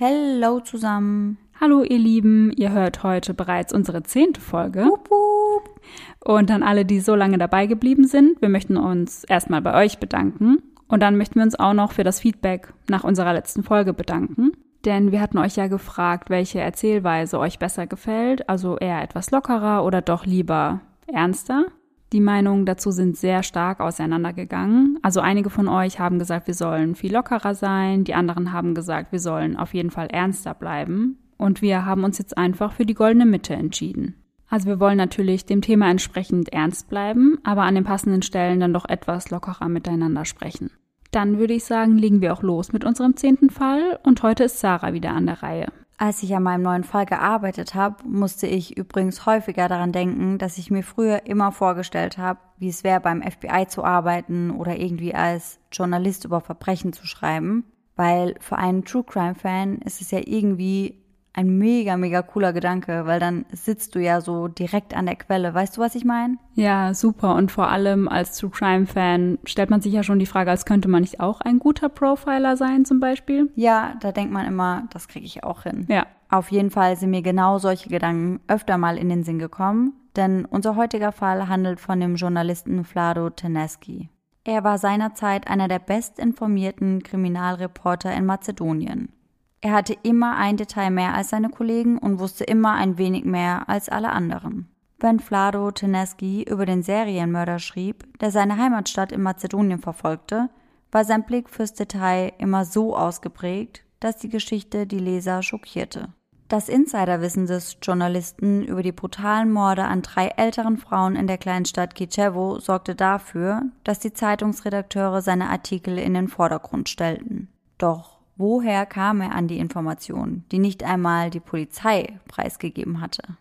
Hello zusammen. Hallo ihr Lieben, ihr hört heute bereits unsere zehnte Folge. Wup, wup. Und an alle, die so lange dabei geblieben sind, wir möchten uns erstmal bei euch bedanken. Und dann möchten wir uns auch noch für das Feedback nach unserer letzten Folge bedanken. Denn wir hatten euch ja gefragt, welche Erzählweise euch besser gefällt, also eher etwas lockerer oder doch lieber ernster. Die Meinungen dazu sind sehr stark auseinandergegangen. Also einige von euch haben gesagt, wir sollen viel lockerer sein, die anderen haben gesagt, wir sollen auf jeden Fall ernster bleiben. Und wir haben uns jetzt einfach für die goldene Mitte entschieden. Also wir wollen natürlich dem Thema entsprechend ernst bleiben, aber an den passenden Stellen dann doch etwas lockerer miteinander sprechen. Dann würde ich sagen, legen wir auch los mit unserem zehnten Fall und heute ist Sarah wieder an der Reihe. Als ich an meinem neuen Fall gearbeitet habe, musste ich übrigens häufiger daran denken, dass ich mir früher immer vorgestellt habe, wie es wäre, beim FBI zu arbeiten oder irgendwie als Journalist über Verbrechen zu schreiben. Weil für einen True Crime Fan ist es ja irgendwie ein mega, mega cooler Gedanke, weil dann sitzt du ja so direkt an der Quelle. Weißt du, was ich meine? Ja, super. Und vor allem als True Crime Fan stellt man sich ja schon die Frage, als könnte man nicht auch ein guter Profiler sein, zum Beispiel? Ja, da denkt man immer, das kriege ich auch hin. Ja. Auf jeden Fall sind mir genau solche Gedanken öfter mal in den Sinn gekommen, denn unser heutiger Fall handelt von dem Journalisten Vlado Teneski. Er war seinerzeit einer der bestinformierten Kriminalreporter in Mazedonien. Er hatte immer ein Detail mehr als seine Kollegen und wusste immer ein wenig mehr als alle anderen. Wenn Vlado Teneski über den Serienmörder schrieb, der seine Heimatstadt in Mazedonien verfolgte, war sein Blick fürs Detail immer so ausgeprägt, dass die Geschichte die Leser schockierte. Das Insiderwissen des Journalisten über die brutalen Morde an drei älteren Frauen in der kleinen Stadt Kicevo sorgte dafür, dass die Zeitungsredakteure seine Artikel in den Vordergrund stellten. Doch Woher kam er an die Informationen, die nicht einmal die Polizei preisgegeben hatte?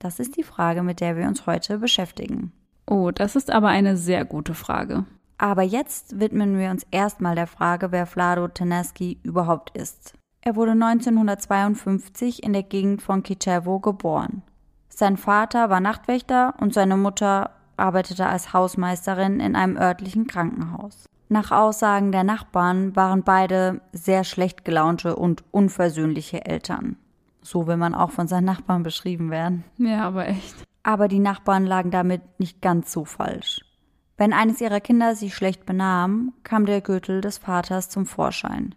Das ist die Frage, mit der wir uns heute beschäftigen. Oh, das ist aber eine sehr gute Frage. Aber jetzt widmen wir uns erstmal der Frage, wer Vlado Teneski überhaupt ist. Er wurde 1952 in der Gegend von Kicevo geboren. Sein Vater war Nachtwächter und seine Mutter arbeitete als Hausmeisterin in einem örtlichen Krankenhaus. Nach Aussagen der Nachbarn waren beide sehr schlecht gelaunte und unversöhnliche Eltern. So will man auch von seinen Nachbarn beschrieben werden. Ja, aber echt. Aber die Nachbarn lagen damit nicht ganz so falsch. Wenn eines ihrer Kinder sich schlecht benahm, kam der Gürtel des Vaters zum Vorschein.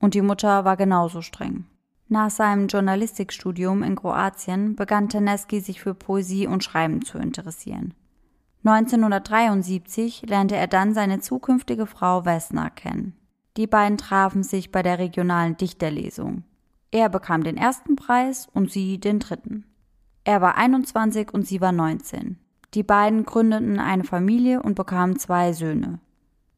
Und die Mutter war genauso streng. Nach seinem Journalistikstudium in Kroatien begann Teneski sich für Poesie und Schreiben zu interessieren. 1973 lernte er dann seine zukünftige Frau Vesna kennen. Die beiden trafen sich bei der regionalen Dichterlesung. Er bekam den ersten Preis und sie den dritten. Er war 21 und sie war 19. Die beiden gründeten eine Familie und bekamen zwei Söhne.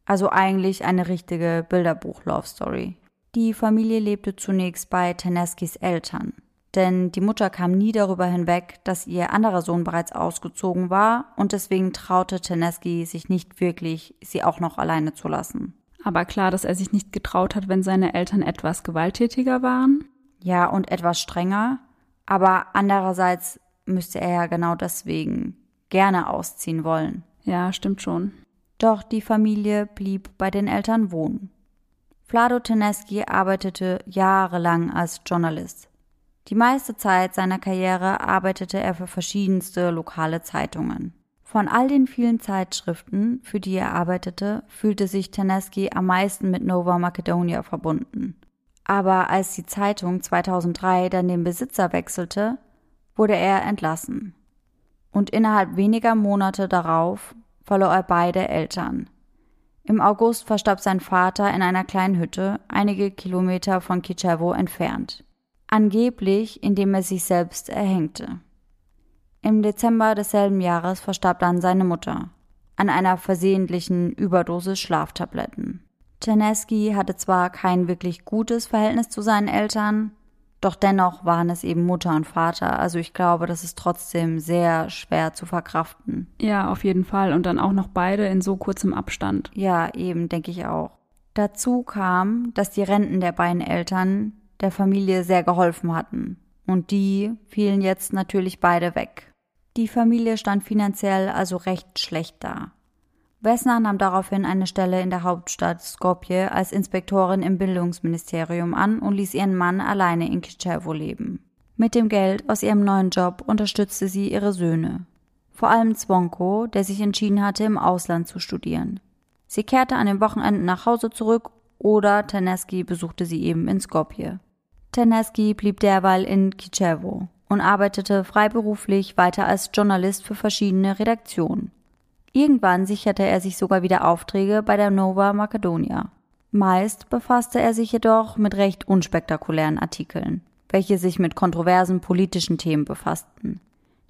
Also eigentlich eine richtige Bilderbuch-Love-Story. Die Familie lebte zunächst bei Teneskis Eltern denn die Mutter kam nie darüber hinweg, dass ihr anderer Sohn bereits ausgezogen war und deswegen traute Teneski sich nicht wirklich, sie auch noch alleine zu lassen. Aber klar, dass er sich nicht getraut hat, wenn seine Eltern etwas gewalttätiger waren? Ja, und etwas strenger. Aber andererseits müsste er ja genau deswegen gerne ausziehen wollen. Ja, stimmt schon. Doch die Familie blieb bei den Eltern wohnen. Vlado Teneski arbeitete jahrelang als Journalist. Die meiste Zeit seiner Karriere arbeitete er für verschiedenste lokale Zeitungen. Von all den vielen Zeitschriften, für die er arbeitete, fühlte sich Teneski am meisten mit Nova Macedonia verbunden. Aber als die Zeitung 2003 dann den Besitzer wechselte, wurde er entlassen. Und innerhalb weniger Monate darauf verlor er beide Eltern. Im August verstarb sein Vater in einer kleinen Hütte, einige Kilometer von Kichevo entfernt angeblich indem er sich selbst erhängte. Im Dezember desselben Jahres verstarb dann seine Mutter an einer versehentlichen Überdosis Schlaftabletten. Czerneski hatte zwar kein wirklich gutes Verhältnis zu seinen Eltern, doch dennoch waren es eben Mutter und Vater. Also ich glaube, das ist trotzdem sehr schwer zu verkraften. Ja, auf jeden Fall. Und dann auch noch beide in so kurzem Abstand. Ja, eben, denke ich auch. Dazu kam, dass die Renten der beiden Eltern der Familie sehr geholfen hatten. Und die fielen jetzt natürlich beide weg. Die Familie stand finanziell also recht schlecht da. Vesna nahm daraufhin eine Stelle in der Hauptstadt Skopje als Inspektorin im Bildungsministerium an und ließ ihren Mann alleine in Kichevo leben. Mit dem Geld aus ihrem neuen Job unterstützte sie ihre Söhne. Vor allem Zwonko, der sich entschieden hatte, im Ausland zu studieren. Sie kehrte an den Wochenenden nach Hause zurück oder Terneski besuchte sie eben in Skopje. Terneski blieb derweil in Kichevo und arbeitete freiberuflich weiter als Journalist für verschiedene Redaktionen. Irgendwann sicherte er sich sogar wieder Aufträge bei der Nova Macedonia. Meist befasste er sich jedoch mit recht unspektakulären Artikeln, welche sich mit kontroversen politischen Themen befassten.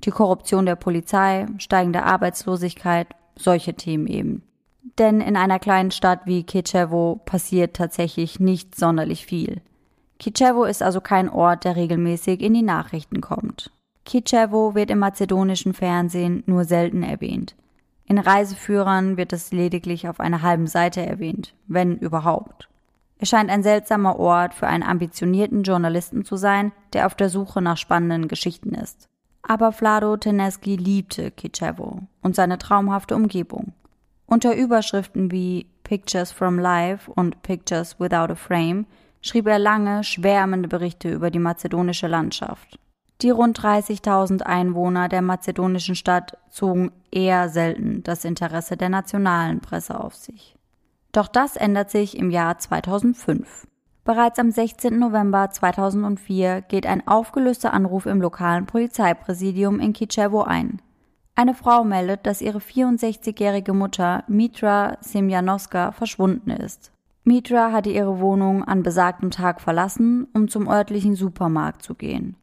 Die Korruption der Polizei, steigende Arbeitslosigkeit, solche Themen eben. Denn in einer kleinen Stadt wie Kichevo passiert tatsächlich nicht sonderlich viel. Kichevo ist also kein Ort, der regelmäßig in die Nachrichten kommt. Kichevo wird im mazedonischen Fernsehen nur selten erwähnt. In Reiseführern wird es lediglich auf einer halben Seite erwähnt, wenn überhaupt. Es scheint ein seltsamer Ort für einen ambitionierten Journalisten zu sein, der auf der Suche nach spannenden Geschichten ist. Aber Vlado Teneski liebte Kichevo und seine traumhafte Umgebung. Unter Überschriften wie Pictures from Life und Pictures Without a Frame schrieb er lange, schwärmende Berichte über die mazedonische Landschaft. Die rund 30.000 Einwohner der mazedonischen Stadt zogen eher selten das Interesse der nationalen Presse auf sich. Doch das ändert sich im Jahr 2005. Bereits am 16. November 2004 geht ein aufgelöster Anruf im lokalen Polizeipräsidium in Kichevo ein. Eine Frau meldet, dass ihre 64-jährige Mutter Mitra Semjanowska verschwunden ist. Mitra hatte ihre Wohnung an besagtem Tag verlassen, um zum örtlichen Supermarkt zu gehen.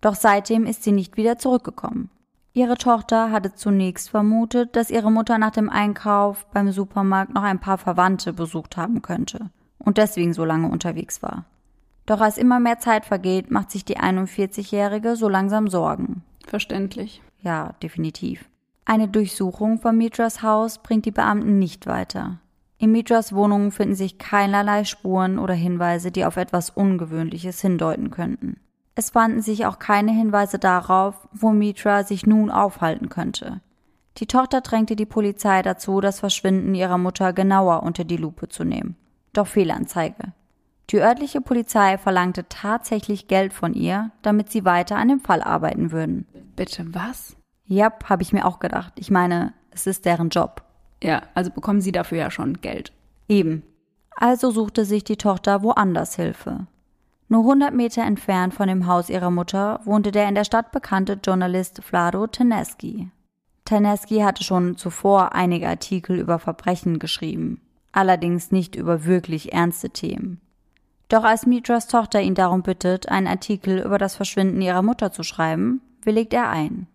Doch seitdem ist sie nicht wieder zurückgekommen. Ihre Tochter hatte zunächst vermutet, dass ihre Mutter nach dem Einkauf beim Supermarkt noch ein paar Verwandte besucht haben könnte und deswegen so lange unterwegs war. Doch als immer mehr Zeit vergeht, macht sich die 41-Jährige so langsam Sorgen. Verständlich. Ja, definitiv. Eine Durchsuchung von Mitras Haus bringt die Beamten nicht weiter. In Mitras Wohnung finden sich keinerlei Spuren oder Hinweise, die auf etwas Ungewöhnliches hindeuten könnten. Es fanden sich auch keine Hinweise darauf, wo Mitra sich nun aufhalten könnte. Die Tochter drängte die Polizei dazu, das Verschwinden ihrer Mutter genauer unter die Lupe zu nehmen. Doch Fehlanzeige. Die örtliche Polizei verlangte tatsächlich Geld von ihr, damit sie weiter an dem Fall arbeiten würden. Bitte was? Ja, habe ich mir auch gedacht. Ich meine, es ist deren Job. Ja, also bekommen sie dafür ja schon Geld. Eben. Also suchte sich die Tochter woanders Hilfe. Nur 100 Meter entfernt von dem Haus ihrer Mutter wohnte der in der Stadt bekannte Journalist Vlado Teneski. Teneski hatte schon zuvor einige Artikel über Verbrechen geschrieben, allerdings nicht über wirklich ernste Themen. Doch als Mitras Tochter ihn darum bittet, einen Artikel über das Verschwinden ihrer Mutter zu schreiben, willigt er ein.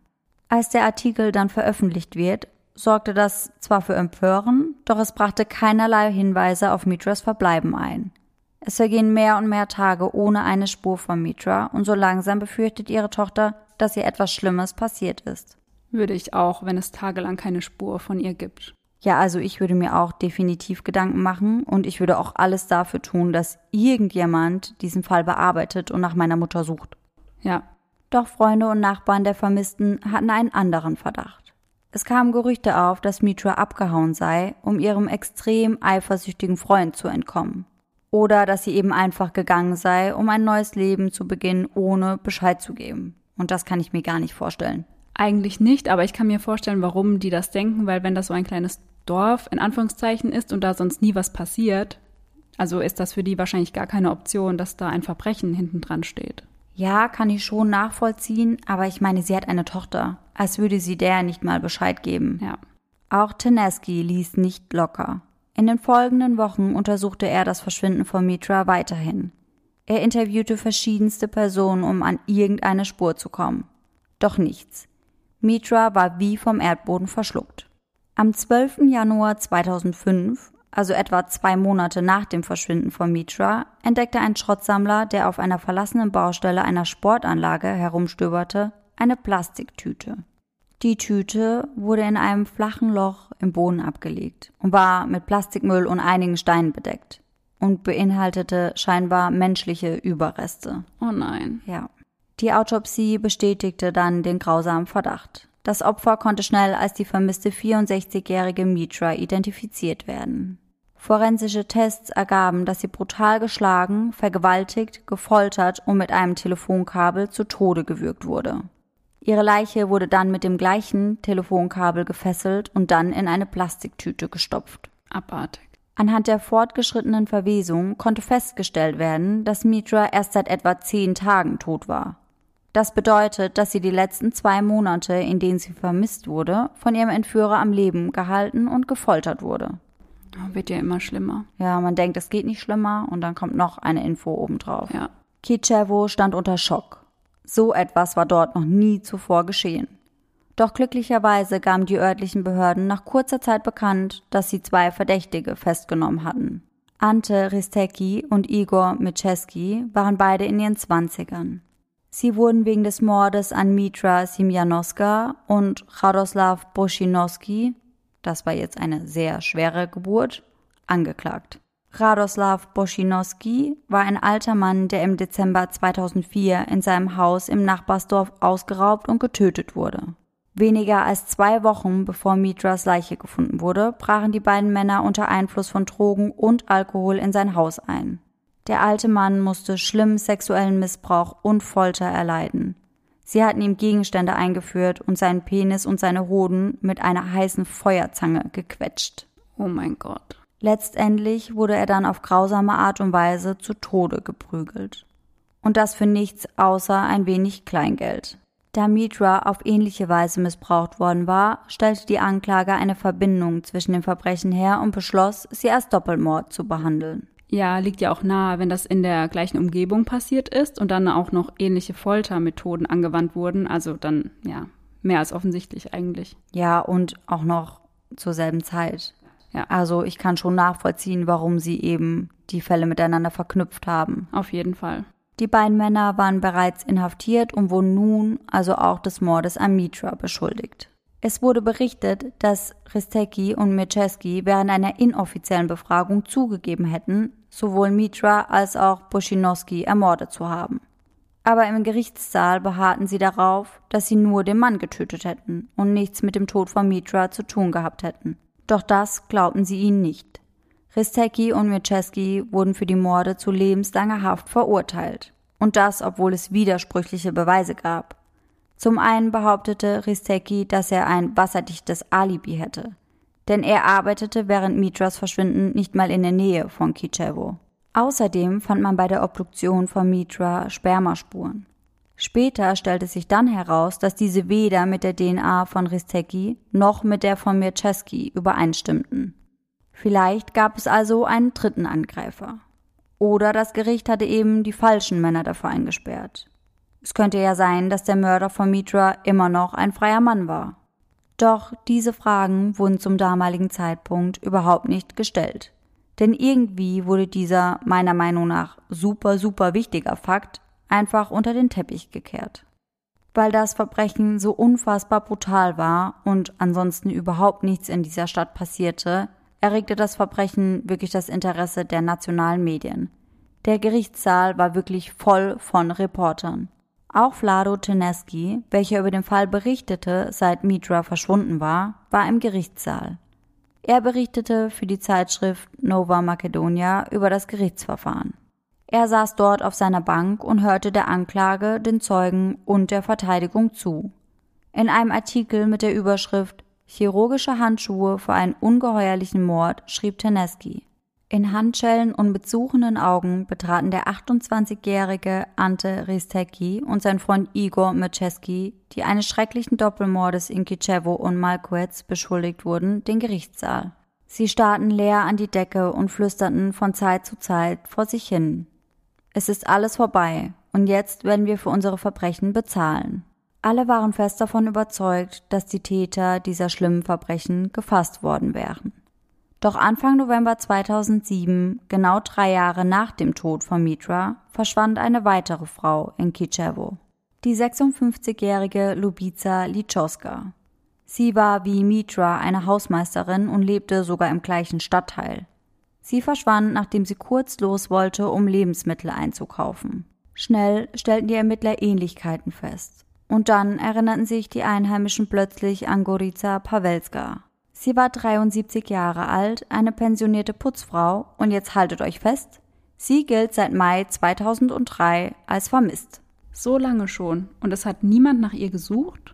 Als der Artikel dann veröffentlicht wird, sorgte das zwar für Empören, doch es brachte keinerlei Hinweise auf Mitras Verbleiben ein. Es vergehen mehr und mehr Tage ohne eine Spur von Mitra und so langsam befürchtet ihre Tochter, dass ihr etwas Schlimmes passiert ist. Würde ich auch, wenn es tagelang keine Spur von ihr gibt. Ja, also ich würde mir auch definitiv Gedanken machen und ich würde auch alles dafür tun, dass irgendjemand diesen Fall bearbeitet und nach meiner Mutter sucht. Ja. Doch Freunde und Nachbarn der Vermissten hatten einen anderen Verdacht. Es kamen Gerüchte auf, dass Mitra abgehauen sei, um ihrem extrem eifersüchtigen Freund zu entkommen oder dass sie eben einfach gegangen sei, um ein neues Leben zu beginnen, ohne Bescheid zu geben. Und das kann ich mir gar nicht vorstellen. Eigentlich nicht, aber ich kann mir vorstellen, warum die das denken, weil wenn das so ein kleines Dorf in Anführungszeichen ist und da sonst nie was passiert, also ist das für die wahrscheinlich gar keine Option, dass da ein Verbrechen hinten dran steht. Ja, kann ich schon nachvollziehen, aber ich meine, sie hat eine Tochter, als würde sie der nicht mal Bescheid geben. Ja. Auch Teneski ließ nicht locker. In den folgenden Wochen untersuchte er das Verschwinden von Mitra weiterhin. Er interviewte verschiedenste Personen, um an irgendeine Spur zu kommen. Doch nichts. Mitra war wie vom Erdboden verschluckt. Am 12. Januar 2005, also etwa zwei Monate nach dem Verschwinden von Mitra, entdeckte ein Schrottsammler, der auf einer verlassenen Baustelle einer Sportanlage herumstöberte, eine Plastiktüte. Die Tüte wurde in einem flachen Loch im Boden abgelegt und war mit Plastikmüll und einigen Steinen bedeckt und beinhaltete scheinbar menschliche Überreste. Oh nein. Ja. Die Autopsie bestätigte dann den grausamen Verdacht. Das Opfer konnte schnell als die vermisste 64-jährige Mitra identifiziert werden. Forensische Tests ergaben, dass sie brutal geschlagen, vergewaltigt, gefoltert und mit einem Telefonkabel zu Tode gewürgt wurde. Ihre Leiche wurde dann mit dem gleichen Telefonkabel gefesselt und dann in eine Plastiktüte gestopft. Abartig. Anhand der fortgeschrittenen Verwesung konnte festgestellt werden, dass Mitra erst seit etwa zehn Tagen tot war. Das bedeutet, dass sie die letzten zwei Monate, in denen sie vermisst wurde, von ihrem Entführer am Leben gehalten und gefoltert wurde. Wird ja immer schlimmer. Ja, man denkt, es geht nicht schlimmer und dann kommt noch eine Info obendrauf. Ja. Kichevo stand unter Schock. So etwas war dort noch nie zuvor geschehen. Doch glücklicherweise gaben die örtlichen Behörden nach kurzer Zeit bekannt, dass sie zwei Verdächtige festgenommen hatten. Ante Ristecki und Igor Micheski waren beide in ihren Zwanzigern. Sie wurden wegen des Mordes an Mitra Simjanowska und Radoslav Boschinowski, das war jetzt eine sehr schwere Geburt, angeklagt. Radoslav Boschinowski war ein alter Mann, der im Dezember 2004 in seinem Haus im Nachbarsdorf ausgeraubt und getötet wurde. Weniger als zwei Wochen bevor Mitras Leiche gefunden wurde, brachen die beiden Männer unter Einfluss von Drogen und Alkohol in sein Haus ein. Der alte Mann musste schlimmen sexuellen Missbrauch und Folter erleiden. Sie hatten ihm Gegenstände eingeführt und seinen Penis und seine Hoden mit einer heißen Feuerzange gequetscht. Oh mein Gott. Letztendlich wurde er dann auf grausame Art und Weise zu Tode geprügelt. Und das für nichts außer ein wenig Kleingeld. Da Mitra auf ähnliche Weise missbraucht worden war, stellte die Anklage eine Verbindung zwischen den Verbrechen her und beschloss, sie als Doppelmord zu behandeln. Ja, liegt ja auch nahe, wenn das in der gleichen Umgebung passiert ist und dann auch noch ähnliche Foltermethoden angewandt wurden. Also dann, ja, mehr als offensichtlich eigentlich. Ja, und auch noch zur selben Zeit. Ja. Also ich kann schon nachvollziehen, warum sie eben die Fälle miteinander verknüpft haben. Auf jeden Fall. Die beiden Männer waren bereits inhaftiert und wurden nun also auch des Mordes an Mitra beschuldigt. Es wurde berichtet, dass Ristecki und Mirczewski während einer inoffiziellen Befragung zugegeben hätten, sowohl Mitra als auch Buschinowski ermordet zu haben. Aber im Gerichtssaal beharrten sie darauf, dass sie nur den Mann getötet hätten und nichts mit dem Tod von Mitra zu tun gehabt hätten. Doch das glaubten sie ihnen nicht. Ristecki und Mirczewski wurden für die Morde zu lebenslanger Haft verurteilt. Und das, obwohl es widersprüchliche Beweise gab. Zum einen behauptete Ristecki, dass er ein wasserdichtes Alibi hätte. Denn er arbeitete während Mitras Verschwinden nicht mal in der Nähe von Kichevo. Außerdem fand man bei der Obduktion von Mitra Spermaspuren. Später stellte sich dann heraus, dass diese weder mit der DNA von Ristecki noch mit der von Mirczewski übereinstimmten. Vielleicht gab es also einen dritten Angreifer. Oder das Gericht hatte eben die falschen Männer dafür eingesperrt. Es könnte ja sein, dass der Mörder von Mitra immer noch ein freier Mann war. Doch diese Fragen wurden zum damaligen Zeitpunkt überhaupt nicht gestellt. Denn irgendwie wurde dieser meiner Meinung nach super, super wichtiger Fakt einfach unter den Teppich gekehrt. Weil das Verbrechen so unfassbar brutal war und ansonsten überhaupt nichts in dieser Stadt passierte, erregte das Verbrechen wirklich das Interesse der nationalen Medien. Der Gerichtssaal war wirklich voll von Reportern. Auch Vlado Teneski, welcher über den Fall berichtete, seit Mitra verschwunden war, war im Gerichtssaal. Er berichtete für die Zeitschrift Nova Macedonia über das Gerichtsverfahren. Er saß dort auf seiner Bank und hörte der Anklage, den Zeugen und der Verteidigung zu. In einem Artikel mit der Überschrift Chirurgische Handschuhe für einen ungeheuerlichen Mord schrieb Teneski. In Handschellen und mit suchenden Augen betraten der 28-jährige Ante Ristecki und sein Freund Igor Mirczewski, die eines schrecklichen Doppelmordes in Kicevo und Malkuetz beschuldigt wurden, den Gerichtssaal. Sie starrten leer an die Decke und flüsterten von Zeit zu Zeit vor sich hin. Es ist alles vorbei, und jetzt werden wir für unsere Verbrechen bezahlen. Alle waren fest davon überzeugt, dass die Täter dieser schlimmen Verbrechen gefasst worden wären. Doch Anfang November 2007, genau drei Jahre nach dem Tod von Mitra, verschwand eine weitere Frau in Kichevo. Die 56-jährige Lubica Lichowska. Sie war wie Mitra eine Hausmeisterin und lebte sogar im gleichen Stadtteil. Sie verschwand, nachdem sie kurz los wollte, um Lebensmittel einzukaufen. Schnell stellten die Ermittler Ähnlichkeiten fest. Und dann erinnerten sich die Einheimischen plötzlich an Gorica Pawelska. Sie war 73 Jahre alt, eine pensionierte Putzfrau und jetzt haltet euch fest, sie gilt seit Mai 2003 als vermisst. So lange schon und es hat niemand nach ihr gesucht?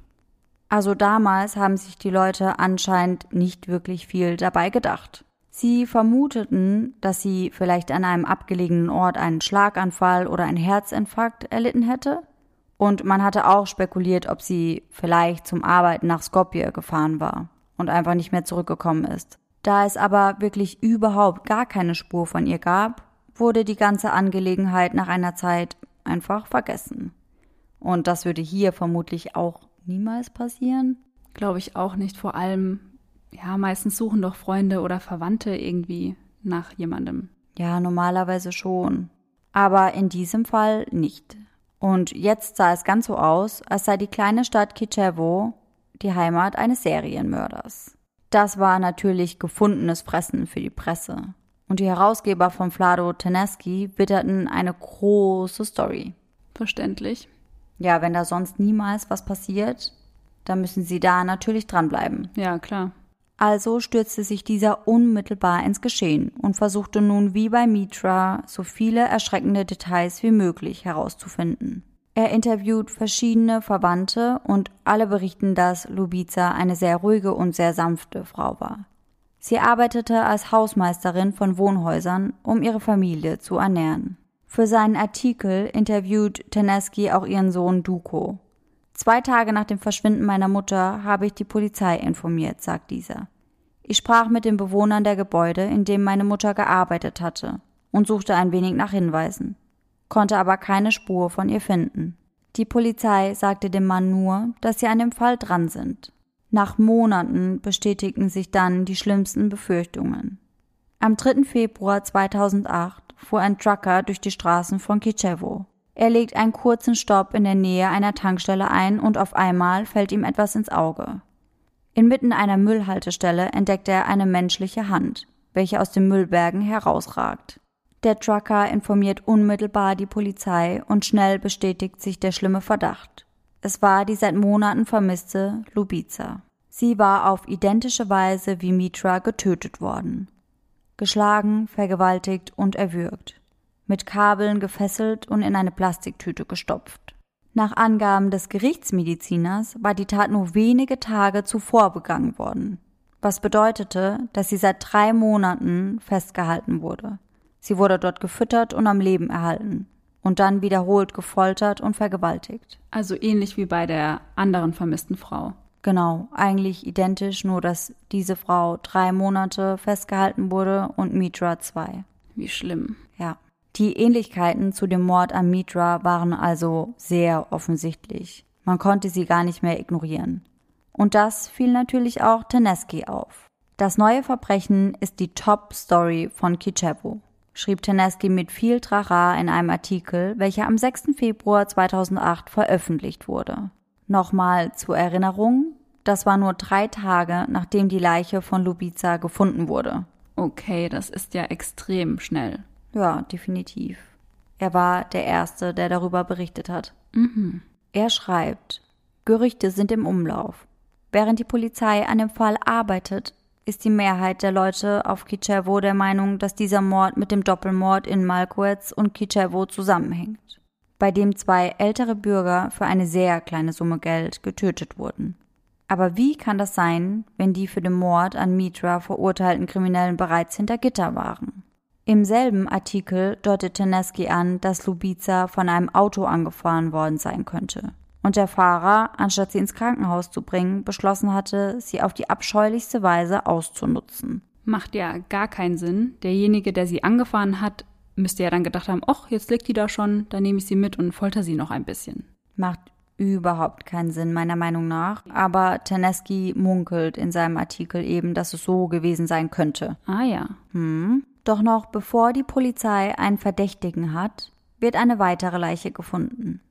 Also damals haben sich die Leute anscheinend nicht wirklich viel dabei gedacht. Sie vermuteten, dass sie vielleicht an einem abgelegenen Ort einen Schlaganfall oder einen Herzinfarkt erlitten hätte, und man hatte auch spekuliert, ob sie vielleicht zum Arbeiten nach Skopje gefahren war und einfach nicht mehr zurückgekommen ist. Da es aber wirklich überhaupt gar keine Spur von ihr gab, wurde die ganze Angelegenheit nach einer Zeit einfach vergessen. Und das würde hier vermutlich auch niemals passieren. Glaube ich auch nicht. Vor allem, ja, meistens suchen doch Freunde oder Verwandte irgendwie nach jemandem. Ja, normalerweise schon. Aber in diesem Fall nicht. Und jetzt sah es ganz so aus, als sei die kleine Stadt Kichevo die Heimat eines Serienmörders. Das war natürlich gefundenes Fressen für die Presse. Und die Herausgeber von Flado Teneski witterten eine große Story. Verständlich. Ja, wenn da sonst niemals was passiert, dann müssen sie da natürlich dranbleiben. Ja, klar. Also stürzte sich dieser unmittelbar ins Geschehen und versuchte nun wie bei Mitra so viele erschreckende Details wie möglich herauszufinden. Er interviewt verschiedene Verwandte und alle berichten, dass Lubica eine sehr ruhige und sehr sanfte Frau war. Sie arbeitete als Hausmeisterin von Wohnhäusern, um ihre Familie zu ernähren. Für seinen Artikel interviewt Teneski auch ihren Sohn Duko. Zwei Tage nach dem Verschwinden meiner Mutter habe ich die Polizei informiert, sagt dieser. Ich sprach mit den Bewohnern der Gebäude, in dem meine Mutter gearbeitet hatte, und suchte ein wenig nach Hinweisen, konnte aber keine Spur von ihr finden. Die Polizei sagte dem Mann nur, dass sie an dem Fall dran sind. Nach Monaten bestätigten sich dann die schlimmsten Befürchtungen. Am 3. Februar 2008 fuhr ein Trucker durch die Straßen von Kichevo. Er legt einen kurzen Stopp in der Nähe einer Tankstelle ein und auf einmal fällt ihm etwas ins Auge. Inmitten einer Müllhaltestelle entdeckt er eine menschliche Hand, welche aus den Müllbergen herausragt. Der Trucker informiert unmittelbar die Polizei und schnell bestätigt sich der schlimme Verdacht. Es war die seit Monaten vermisste Lubica. Sie war auf identische Weise wie Mitra getötet worden geschlagen, vergewaltigt und erwürgt, mit Kabeln gefesselt und in eine Plastiktüte gestopft. Nach Angaben des Gerichtsmediziners war die Tat nur wenige Tage zuvor begangen worden, was bedeutete, dass sie seit drei Monaten festgehalten wurde. Sie wurde dort gefüttert und am Leben erhalten und dann wiederholt gefoltert und vergewaltigt. Also ähnlich wie bei der anderen vermissten Frau. Genau, eigentlich identisch, nur dass diese Frau drei Monate festgehalten wurde und Mitra zwei. Wie schlimm. Ja. Die Ähnlichkeiten zu dem Mord an Mitra waren also sehr offensichtlich. Man konnte sie gar nicht mehr ignorieren. Und das fiel natürlich auch Teneski auf. Das neue Verbrechen ist die Top-Story von Kichevo, schrieb Teneski mit viel Trara in einem Artikel, welcher am 6. Februar 2008 veröffentlicht wurde. Nochmal zur Erinnerung, das war nur drei Tage, nachdem die Leiche von Lubica gefunden wurde. Okay, das ist ja extrem schnell. Ja, definitiv. Er war der Erste, der darüber berichtet hat. Mhm. Er schreibt, Gerüchte sind im Umlauf. Während die Polizei an dem Fall arbeitet, ist die Mehrheit der Leute auf Kichevo der Meinung, dass dieser Mord mit dem Doppelmord in Malkoetz und Kichevo zusammenhängt, bei dem zwei ältere Bürger für eine sehr kleine Summe Geld getötet wurden. Aber wie kann das sein, wenn die für den Mord an Mitra verurteilten Kriminellen bereits hinter Gitter waren? Im selben Artikel deutet Teneski an, dass Lubica von einem Auto angefahren worden sein könnte. Und der Fahrer, anstatt sie ins Krankenhaus zu bringen, beschlossen hatte, sie auf die abscheulichste Weise auszunutzen. Macht ja gar keinen Sinn. Derjenige, der sie angefahren hat, müsste ja dann gedacht haben, ach, jetzt liegt die da schon, dann nehme ich sie mit und folter sie noch ein bisschen. Macht überhaupt keinen Sinn, meiner Meinung nach. Aber Teneski munkelt in seinem Artikel eben, dass es so gewesen sein könnte. Ah ja. Hm. Doch noch bevor die Polizei einen Verdächtigen hat, wird eine weitere Leiche gefunden.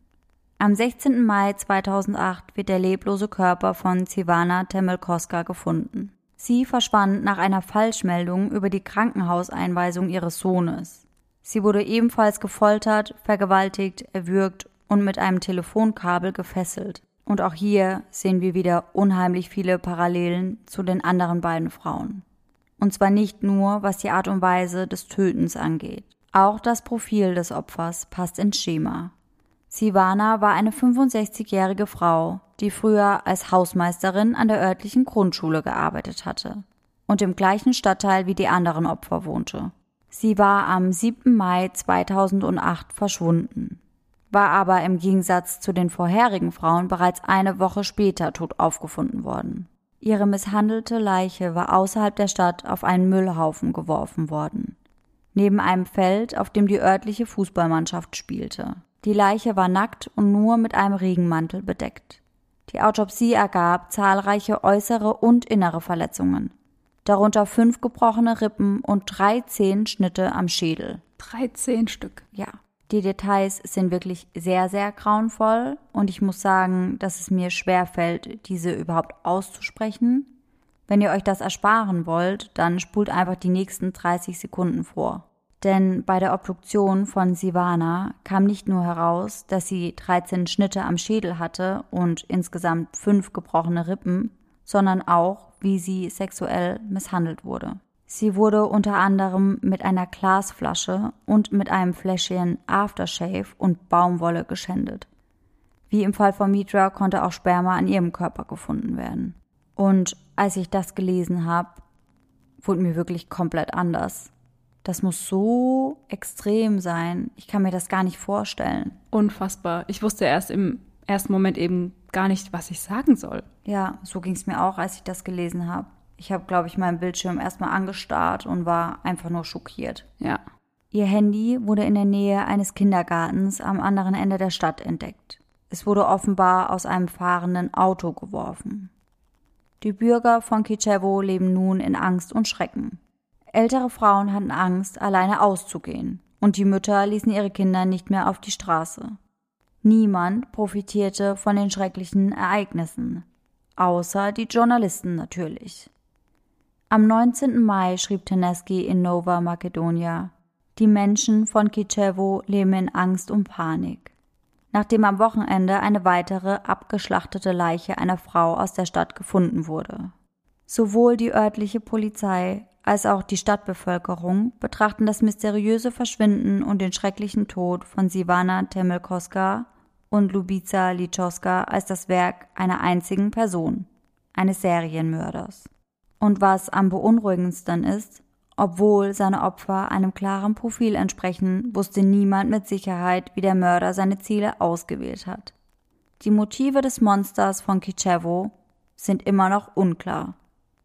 Am 16. Mai 2008 wird der leblose Körper von Zivana Temelkoska gefunden. Sie verschwand nach einer Falschmeldung über die Krankenhauseinweisung ihres Sohnes. Sie wurde ebenfalls gefoltert, vergewaltigt, erwürgt und mit einem Telefonkabel gefesselt. Und auch hier sehen wir wieder unheimlich viele Parallelen zu den anderen beiden Frauen. Und zwar nicht nur, was die Art und Weise des Tötens angeht. Auch das Profil des Opfers passt ins Schema. Sivana war eine 65-jährige Frau, die früher als Hausmeisterin an der örtlichen Grundschule gearbeitet hatte und im gleichen Stadtteil wie die anderen Opfer wohnte. Sie war am 7. Mai 2008 verschwunden, war aber im Gegensatz zu den vorherigen Frauen bereits eine Woche später tot aufgefunden worden. Ihre misshandelte Leiche war außerhalb der Stadt auf einen Müllhaufen geworfen worden, neben einem Feld, auf dem die örtliche Fußballmannschaft spielte. Die Leiche war nackt und nur mit einem Regenmantel bedeckt. Die Autopsie ergab zahlreiche äußere und innere Verletzungen, darunter fünf gebrochene Rippen und 13 Schnitte am Schädel. 13 Stück. Ja. Die Details sind wirklich sehr, sehr grauenvoll und ich muss sagen, dass es mir schwer fällt, diese überhaupt auszusprechen. Wenn ihr euch das ersparen wollt, dann spult einfach die nächsten 30 Sekunden vor. Denn bei der Obduktion von Sivana kam nicht nur heraus, dass sie 13 Schnitte am Schädel hatte und insgesamt fünf gebrochene Rippen, sondern auch, wie sie sexuell misshandelt wurde. Sie wurde unter anderem mit einer Glasflasche und mit einem Fläschchen Aftershave und Baumwolle geschändet. Wie im Fall von Mitra konnte auch Sperma an ihrem Körper gefunden werden. Und als ich das gelesen habe, wurde mir wirklich komplett anders. Das muss so extrem sein. Ich kann mir das gar nicht vorstellen. Unfassbar. Ich wusste erst im ersten Moment eben gar nicht, was ich sagen soll. Ja, so ging es mir auch, als ich das gelesen habe. Ich habe, glaube ich, meinen Bildschirm erstmal angestarrt und war einfach nur schockiert. Ja. Ihr Handy wurde in der Nähe eines Kindergartens am anderen Ende der Stadt entdeckt. Es wurde offenbar aus einem fahrenden Auto geworfen. Die Bürger von Kichevo leben nun in Angst und Schrecken. Ältere Frauen hatten Angst, alleine auszugehen, und die Mütter ließen ihre Kinder nicht mehr auf die Straße. Niemand profitierte von den schrecklichen Ereignissen, außer die Journalisten natürlich. Am 19. Mai schrieb Teneski in Nova Makedonia, die Menschen von Kichevo leben in Angst und Panik. Nachdem am Wochenende eine weitere abgeschlachtete Leiche einer Frau aus der Stadt gefunden wurde. Sowohl die örtliche Polizei als auch die Stadtbevölkerung betrachten das mysteriöse Verschwinden und den schrecklichen Tod von Sivana Temelkoska und Lubica Lichowska als das Werk einer einzigen Person, eines Serienmörders. Und was am beunruhigendsten ist, obwohl seine Opfer einem klaren Profil entsprechen, wusste niemand mit Sicherheit, wie der Mörder seine Ziele ausgewählt hat. Die Motive des Monsters von Kichevo sind immer noch unklar.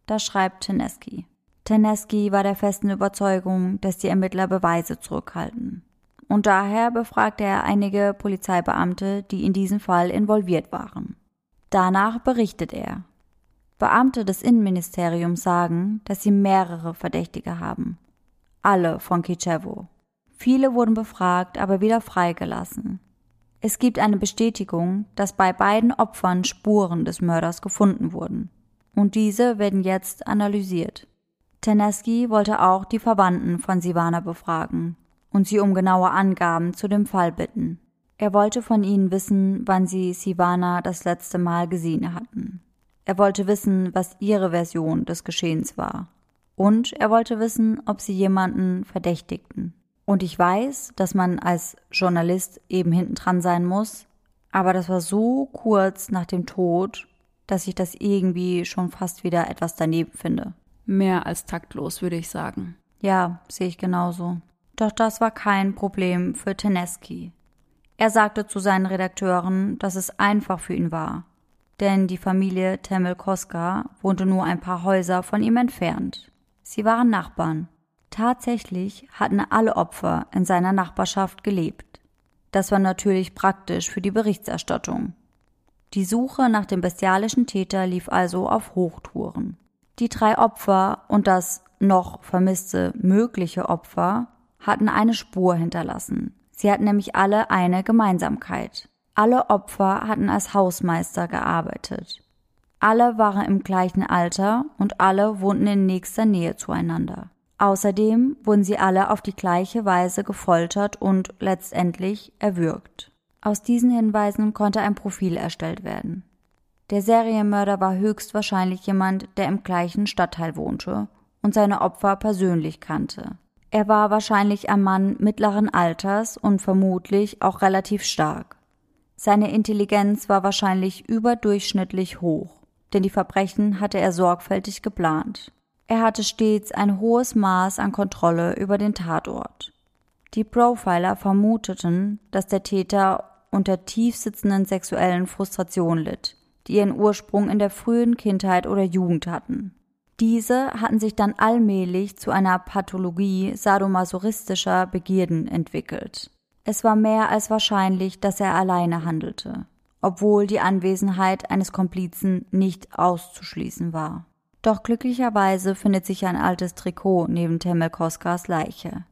Das schreibt Teneski. Teneski war der festen Überzeugung, dass die Ermittler Beweise zurückhalten. Und daher befragte er einige Polizeibeamte, die in diesem Fall involviert waren. Danach berichtet er. Beamte des Innenministeriums sagen, dass sie mehrere Verdächtige haben. Alle von Kichevo. Viele wurden befragt, aber wieder freigelassen. Es gibt eine Bestätigung, dass bei beiden Opfern Spuren des Mörders gefunden wurden. Und diese werden jetzt analysiert. Teneski wollte auch die Verwandten von Sivana befragen und sie um genaue Angaben zu dem Fall bitten. Er wollte von ihnen wissen, wann sie Sivana das letzte Mal gesehen hatten. Er wollte wissen, was ihre Version des Geschehens war. Und er wollte wissen, ob sie jemanden verdächtigten. Und ich weiß, dass man als Journalist eben hinten dran sein muss, aber das war so kurz nach dem Tod, dass ich das irgendwie schon fast wieder etwas daneben finde. Mehr als taktlos, würde ich sagen. Ja, sehe ich genauso. Doch das war kein Problem für Teneski. Er sagte zu seinen Redakteuren, dass es einfach für ihn war denn die Familie Temelkoska wohnte nur ein paar Häuser von ihm entfernt. Sie waren Nachbarn. Tatsächlich hatten alle Opfer in seiner Nachbarschaft gelebt. Das war natürlich praktisch für die Berichterstattung. Die Suche nach dem bestialischen Täter lief also auf Hochtouren. Die drei Opfer und das noch vermisste mögliche Opfer hatten eine Spur hinterlassen. Sie hatten nämlich alle eine Gemeinsamkeit. Alle Opfer hatten als Hausmeister gearbeitet. Alle waren im gleichen Alter und alle wohnten in nächster Nähe zueinander. Außerdem wurden sie alle auf die gleiche Weise gefoltert und letztendlich erwürgt. Aus diesen Hinweisen konnte ein Profil erstellt werden. Der Serienmörder war höchstwahrscheinlich jemand, der im gleichen Stadtteil wohnte und seine Opfer persönlich kannte. Er war wahrscheinlich ein Mann mittleren Alters und vermutlich auch relativ stark. Seine Intelligenz war wahrscheinlich überdurchschnittlich hoch, denn die Verbrechen hatte er sorgfältig geplant. Er hatte stets ein hohes Maß an Kontrolle über den Tatort. Die Profiler vermuteten, dass der Täter unter tief sitzenden sexuellen Frustrationen litt, die ihren Ursprung in der frühen Kindheit oder Jugend hatten. Diese hatten sich dann allmählich zu einer Pathologie sadomasochistischer Begierden entwickelt. Es war mehr als wahrscheinlich, dass er alleine handelte, obwohl die Anwesenheit eines Komplizen nicht auszuschließen war. Doch glücklicherweise findet sich ein altes Trikot neben Temelkoskas Leiche.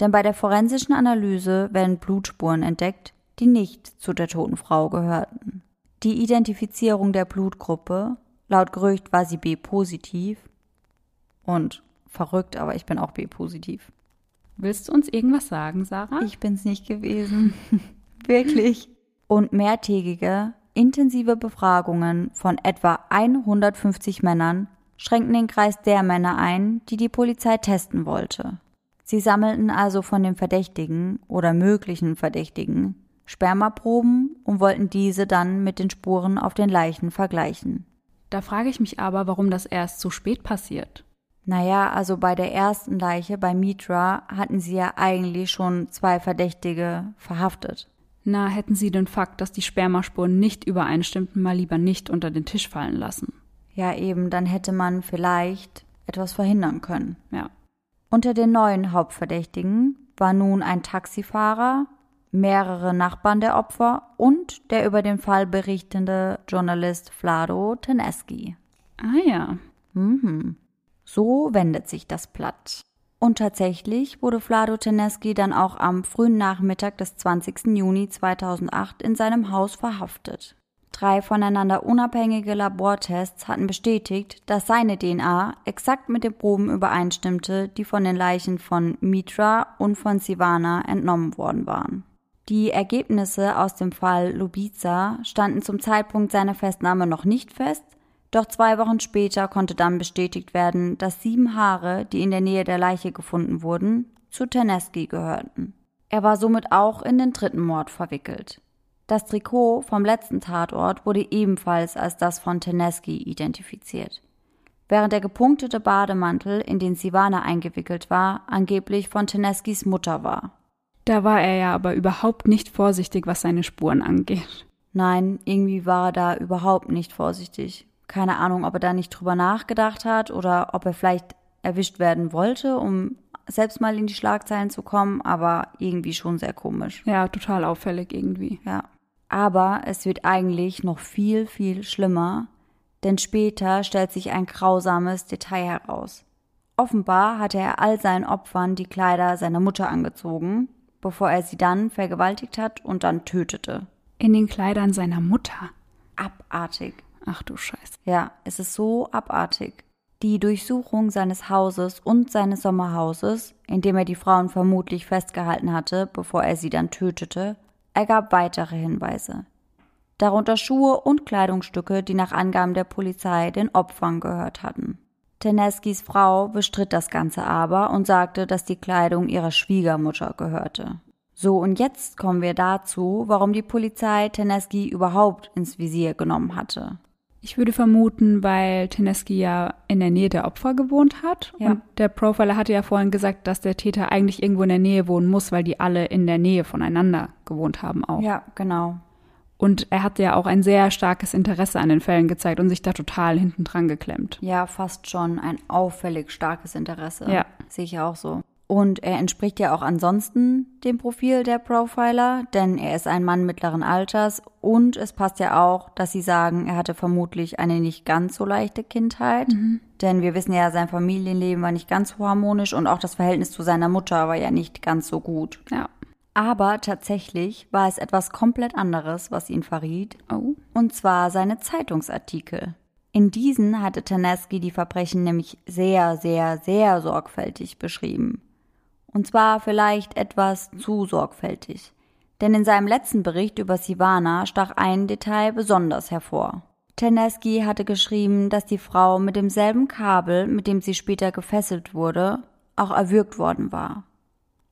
Denn bei der forensischen Analyse werden Blutspuren entdeckt, die nicht zu der toten Frau gehörten. Die Identifizierung der Blutgruppe Laut Gerücht war sie B-positiv. Und verrückt, aber ich bin auch B-positiv. Willst du uns irgendwas sagen, Sarah? Ich bin's nicht gewesen. Wirklich. Und mehrtägige, intensive Befragungen von etwa 150 Männern schränkten den Kreis der Männer ein, die die Polizei testen wollte. Sie sammelten also von dem Verdächtigen oder möglichen Verdächtigen Spermaproben und wollten diese dann mit den Spuren auf den Leichen vergleichen. Da frage ich mich aber, warum das erst so spät passiert. Naja, also bei der ersten Leiche, bei Mitra, hatten sie ja eigentlich schon zwei Verdächtige verhaftet. Na, hätten sie den Fakt, dass die Spermaspuren nicht übereinstimmten, mal lieber nicht unter den Tisch fallen lassen. Ja, eben, dann hätte man vielleicht etwas verhindern können. Ja. Unter den neuen Hauptverdächtigen war nun ein Taxifahrer, mehrere Nachbarn der Opfer und der über den Fall berichtende Journalist Vlado Teneski. Ah ja. Mhm. So wendet sich das Blatt. Und tatsächlich wurde Vlado Teneski dann auch am frühen Nachmittag des 20. Juni 2008 in seinem Haus verhaftet. Drei voneinander unabhängige Labortests hatten bestätigt, dass seine DNA exakt mit den Proben übereinstimmte, die von den Leichen von Mitra und von Sivana entnommen worden waren. Die Ergebnisse aus dem Fall Lubica standen zum Zeitpunkt seiner Festnahme noch nicht fest, doch zwei Wochen später konnte dann bestätigt werden, dass sieben Haare, die in der Nähe der Leiche gefunden wurden, zu Terneski gehörten. Er war somit auch in den dritten Mord verwickelt. Das Trikot vom letzten Tatort wurde ebenfalls als das von Teneski identifiziert, während der gepunktete Bademantel, in den Sivana eingewickelt war, angeblich von Teneskis Mutter war. Da war er ja aber überhaupt nicht vorsichtig, was seine Spuren angeht. Nein, irgendwie war er da überhaupt nicht vorsichtig. Keine Ahnung, ob er da nicht drüber nachgedacht hat oder ob er vielleicht erwischt werden wollte, um selbst mal in die Schlagzeilen zu kommen, aber irgendwie schon sehr komisch. Ja, total auffällig irgendwie. Ja. Aber es wird eigentlich noch viel, viel schlimmer, denn später stellt sich ein grausames Detail heraus. Offenbar hatte er all seinen Opfern die Kleider seiner Mutter angezogen bevor er sie dann vergewaltigt hat und dann tötete. In den Kleidern seiner Mutter. Abartig. Ach du Scheiße. Ja, es ist so abartig. Die Durchsuchung seines Hauses und seines Sommerhauses, in dem er die Frauen vermutlich festgehalten hatte, bevor er sie dann tötete, ergab weitere Hinweise. Darunter Schuhe und Kleidungsstücke, die nach Angaben der Polizei den Opfern gehört hatten. Teneskis Frau bestritt das Ganze aber und sagte, dass die Kleidung ihrer Schwiegermutter gehörte. So, und jetzt kommen wir dazu, warum die Polizei Teneski überhaupt ins Visier genommen hatte. Ich würde vermuten, weil Teneski ja in der Nähe der Opfer gewohnt hat. Ja. Und der Profiler hatte ja vorhin gesagt, dass der Täter eigentlich irgendwo in der Nähe wohnen muss, weil die alle in der Nähe voneinander gewohnt haben auch. Ja, genau. Und er hat ja auch ein sehr starkes Interesse an den Fällen gezeigt und sich da total hinten dran geklemmt. Ja, fast schon ein auffällig starkes Interesse. Ja. Sehe ich auch so. Und er entspricht ja auch ansonsten dem Profil der Profiler, denn er ist ein Mann mittleren Alters und es passt ja auch, dass sie sagen, er hatte vermutlich eine nicht ganz so leichte Kindheit. Mhm. Denn wir wissen ja, sein Familienleben war nicht ganz so harmonisch und auch das Verhältnis zu seiner Mutter war ja nicht ganz so gut. Ja. Aber tatsächlich war es etwas komplett anderes, was ihn verriet. Oh. Und zwar seine Zeitungsartikel. In diesen hatte Taneski die Verbrechen nämlich sehr, sehr, sehr sorgfältig beschrieben. Und zwar vielleicht etwas zu sorgfältig. Denn in seinem letzten Bericht über Sivana stach ein Detail besonders hervor. Teneski hatte geschrieben, dass die Frau mit demselben Kabel, mit dem sie später gefesselt wurde, auch erwürgt worden war.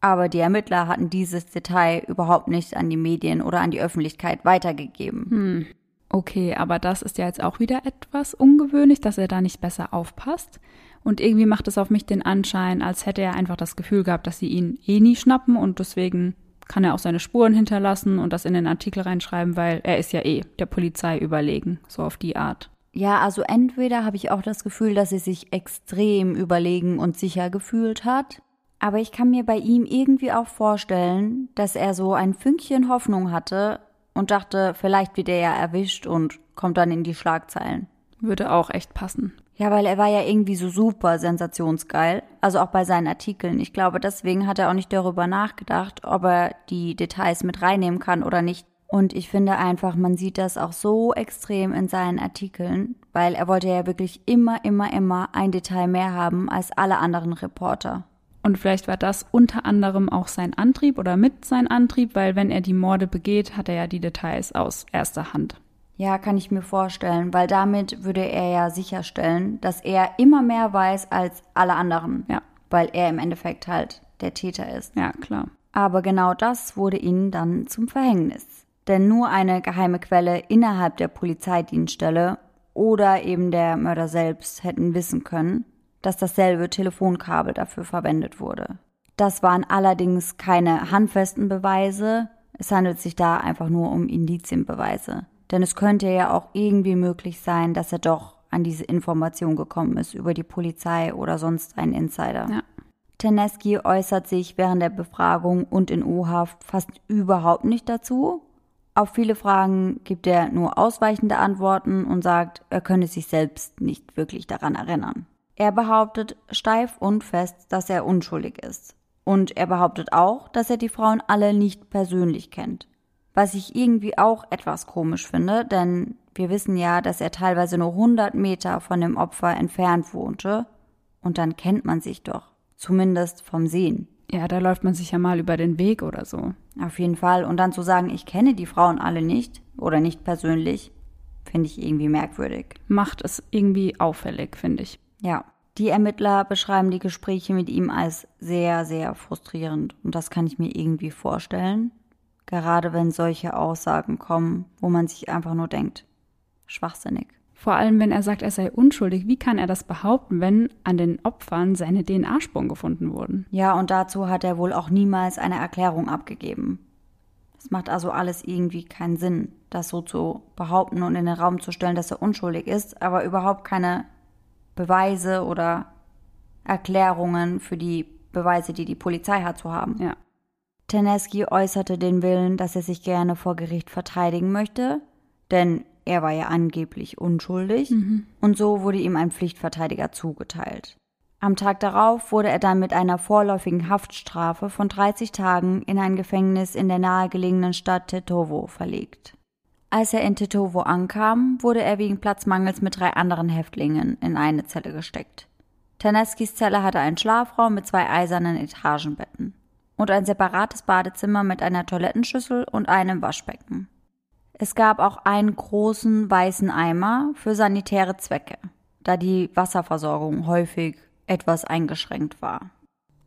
Aber die Ermittler hatten dieses Detail überhaupt nicht an die Medien oder an die Öffentlichkeit weitergegeben. Hm. Okay, aber das ist ja jetzt auch wieder etwas ungewöhnlich, dass er da nicht besser aufpasst. Und irgendwie macht es auf mich den Anschein, als hätte er einfach das Gefühl gehabt, dass sie ihn eh nie schnappen und deswegen kann er auch seine Spuren hinterlassen und das in den Artikel reinschreiben, weil er ist ja eh der Polizei überlegen, so auf die Art. Ja, also entweder habe ich auch das Gefühl, dass er sich extrem überlegen und sicher gefühlt hat, aber ich kann mir bei ihm irgendwie auch vorstellen, dass er so ein Fünkchen Hoffnung hatte und dachte, vielleicht wird er ja erwischt und kommt dann in die Schlagzeilen. Würde auch echt passen. Ja, weil er war ja irgendwie so super sensationsgeil. Also auch bei seinen Artikeln. Ich glaube, deswegen hat er auch nicht darüber nachgedacht, ob er die Details mit reinnehmen kann oder nicht. Und ich finde einfach, man sieht das auch so extrem in seinen Artikeln, weil er wollte ja wirklich immer, immer, immer ein Detail mehr haben als alle anderen Reporter. Und vielleicht war das unter anderem auch sein Antrieb oder mit sein Antrieb, weil wenn er die Morde begeht, hat er ja die Details aus erster Hand. Ja, kann ich mir vorstellen, weil damit würde er ja sicherstellen, dass er immer mehr weiß als alle anderen. Ja. Weil er im Endeffekt halt der Täter ist. Ja, klar. Aber genau das wurde ihnen dann zum Verhängnis. Denn nur eine geheime Quelle innerhalb der Polizeidienststelle oder eben der Mörder selbst hätten wissen können, dass dasselbe Telefonkabel dafür verwendet wurde. Das waren allerdings keine handfesten Beweise, es handelt sich da einfach nur um Indizienbeweise. Denn es könnte ja auch irgendwie möglich sein, dass er doch an diese Information gekommen ist über die Polizei oder sonst einen Insider. Ja. Teneski äußert sich während der Befragung und in U-Haft fast überhaupt nicht dazu. Auf viele Fragen gibt er nur ausweichende Antworten und sagt, er könne sich selbst nicht wirklich daran erinnern. Er behauptet steif und fest, dass er unschuldig ist. Und er behauptet auch, dass er die Frauen alle nicht persönlich kennt. Was ich irgendwie auch etwas komisch finde, denn wir wissen ja, dass er teilweise nur 100 Meter von dem Opfer entfernt wohnte. Und dann kennt man sich doch. Zumindest vom Sehen. Ja, da läuft man sich ja mal über den Weg oder so. Auf jeden Fall. Und dann zu sagen, ich kenne die Frauen alle nicht oder nicht persönlich, finde ich irgendwie merkwürdig. Macht es irgendwie auffällig, finde ich. Ja. Die Ermittler beschreiben die Gespräche mit ihm als sehr, sehr frustrierend. Und das kann ich mir irgendwie vorstellen. Gerade wenn solche Aussagen kommen, wo man sich einfach nur denkt, schwachsinnig. Vor allem, wenn er sagt, er sei unschuldig, wie kann er das behaupten, wenn an den Opfern seine DNA-Spuren gefunden wurden? Ja, und dazu hat er wohl auch niemals eine Erklärung abgegeben. Es macht also alles irgendwie keinen Sinn, das so zu behaupten und in den Raum zu stellen, dass er unschuldig ist, aber überhaupt keine Beweise oder Erklärungen für die Beweise, die die Polizei hat, zu haben. Ja. Teneski äußerte den Willen, dass er sich gerne vor Gericht verteidigen möchte, denn er war ja angeblich unschuldig, Mhm. und so wurde ihm ein Pflichtverteidiger zugeteilt. Am Tag darauf wurde er dann mit einer vorläufigen Haftstrafe von 30 Tagen in ein Gefängnis in der nahegelegenen Stadt Tetovo verlegt. Als er in Tetovo ankam, wurde er wegen Platzmangels mit drei anderen Häftlingen in eine Zelle gesteckt. Taneskis Zelle hatte einen Schlafraum mit zwei eisernen Etagenbetten und ein separates Badezimmer mit einer Toilettenschüssel und einem Waschbecken. Es gab auch einen großen weißen Eimer für sanitäre Zwecke, da die Wasserversorgung häufig etwas eingeschränkt war.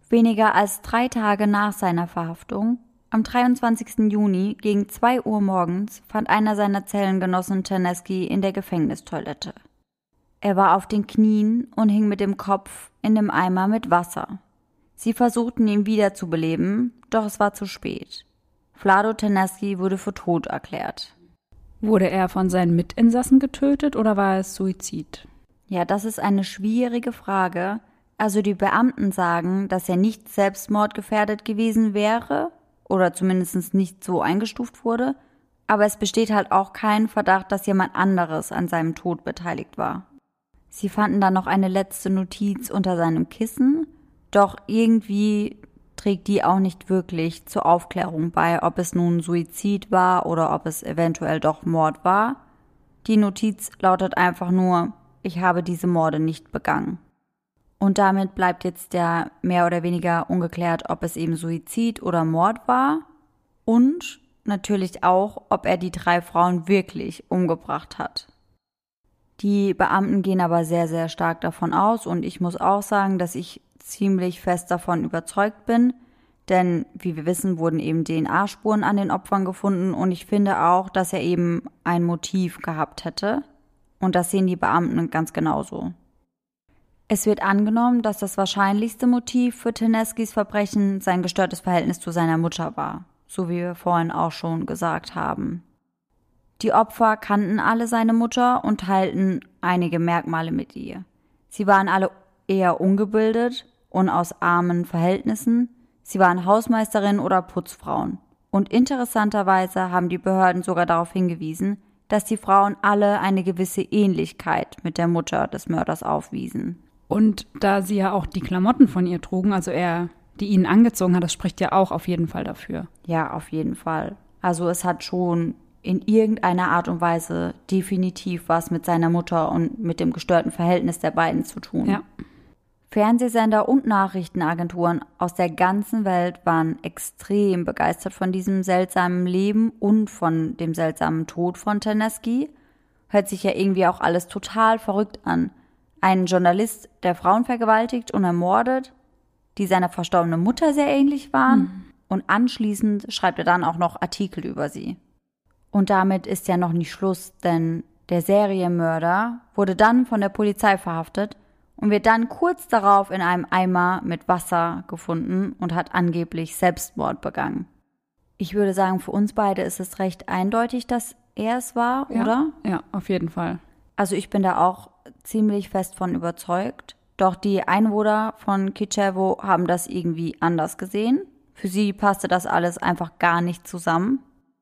Weniger als drei Tage nach seiner Verhaftung, am 23. Juni gegen 2 Uhr morgens, fand einer seiner Zellengenossen Terneski in der Gefängnistoilette. Er war auf den Knien und hing mit dem Kopf in dem Eimer mit Wasser. Sie versuchten ihn wiederzubeleben, doch es war zu spät. Vlado Terneski wurde für tot erklärt. Wurde er von seinen Mitinsassen getötet oder war es Suizid? Ja, das ist eine schwierige Frage. Also die Beamten sagen, dass er nicht selbstmordgefährdet gewesen wäre oder zumindest nicht so eingestuft wurde, aber es besteht halt auch kein Verdacht, dass jemand anderes an seinem Tod beteiligt war. Sie fanden dann noch eine letzte Notiz unter seinem Kissen, doch irgendwie trägt die auch nicht wirklich zur Aufklärung bei, ob es nun Suizid war oder ob es eventuell doch Mord war. Die Notiz lautet einfach nur, ich habe diese Morde nicht begangen. Und damit bleibt jetzt ja mehr oder weniger ungeklärt, ob es eben Suizid oder Mord war und natürlich auch, ob er die drei Frauen wirklich umgebracht hat. Die Beamten gehen aber sehr, sehr stark davon aus und ich muss auch sagen, dass ich ziemlich fest davon überzeugt bin, denn wie wir wissen, wurden eben DNA-Spuren an den Opfern gefunden und ich finde auch, dass er eben ein Motiv gehabt hätte. Und das sehen die Beamten ganz genauso. Es wird angenommen, dass das wahrscheinlichste Motiv für Teneskis Verbrechen sein gestörtes Verhältnis zu seiner Mutter war, so wie wir vorhin auch schon gesagt haben. Die Opfer kannten alle seine Mutter und teilten einige Merkmale mit ihr. Sie waren alle eher ungebildet und aus armen Verhältnissen, sie waren Hausmeisterinnen oder Putzfrauen. Und interessanterweise haben die Behörden sogar darauf hingewiesen, dass die Frauen alle eine gewisse Ähnlichkeit mit der Mutter des Mörders aufwiesen. Und da sie ja auch die Klamotten von ihr trugen, also er die ihn angezogen hat, das spricht ja auch auf jeden Fall dafür. Ja, auf jeden Fall. Also es hat schon in irgendeiner Art und Weise definitiv was mit seiner Mutter und mit dem gestörten Verhältnis der beiden zu tun. Ja. Fernsehsender und Nachrichtenagenturen aus der ganzen Welt waren extrem begeistert von diesem seltsamen Leben und von dem seltsamen Tod von Teneski. Hört sich ja irgendwie auch alles total verrückt an einen Journalist, der Frauen vergewaltigt und ermordet, die seiner verstorbenen Mutter sehr ähnlich waren. Mhm. Und anschließend schreibt er dann auch noch Artikel über sie. Und damit ist ja noch nicht Schluss, denn der Serienmörder wurde dann von der Polizei verhaftet und wird dann kurz darauf in einem Eimer mit Wasser gefunden und hat angeblich Selbstmord begangen. Ich würde sagen, für uns beide ist es recht eindeutig, dass er es war, ja, oder? Ja, auf jeden Fall. Also ich bin da auch ziemlich fest von überzeugt. Doch die Einwohner von Kichevo haben das irgendwie anders gesehen. Für sie passte das alles einfach gar nicht zusammen.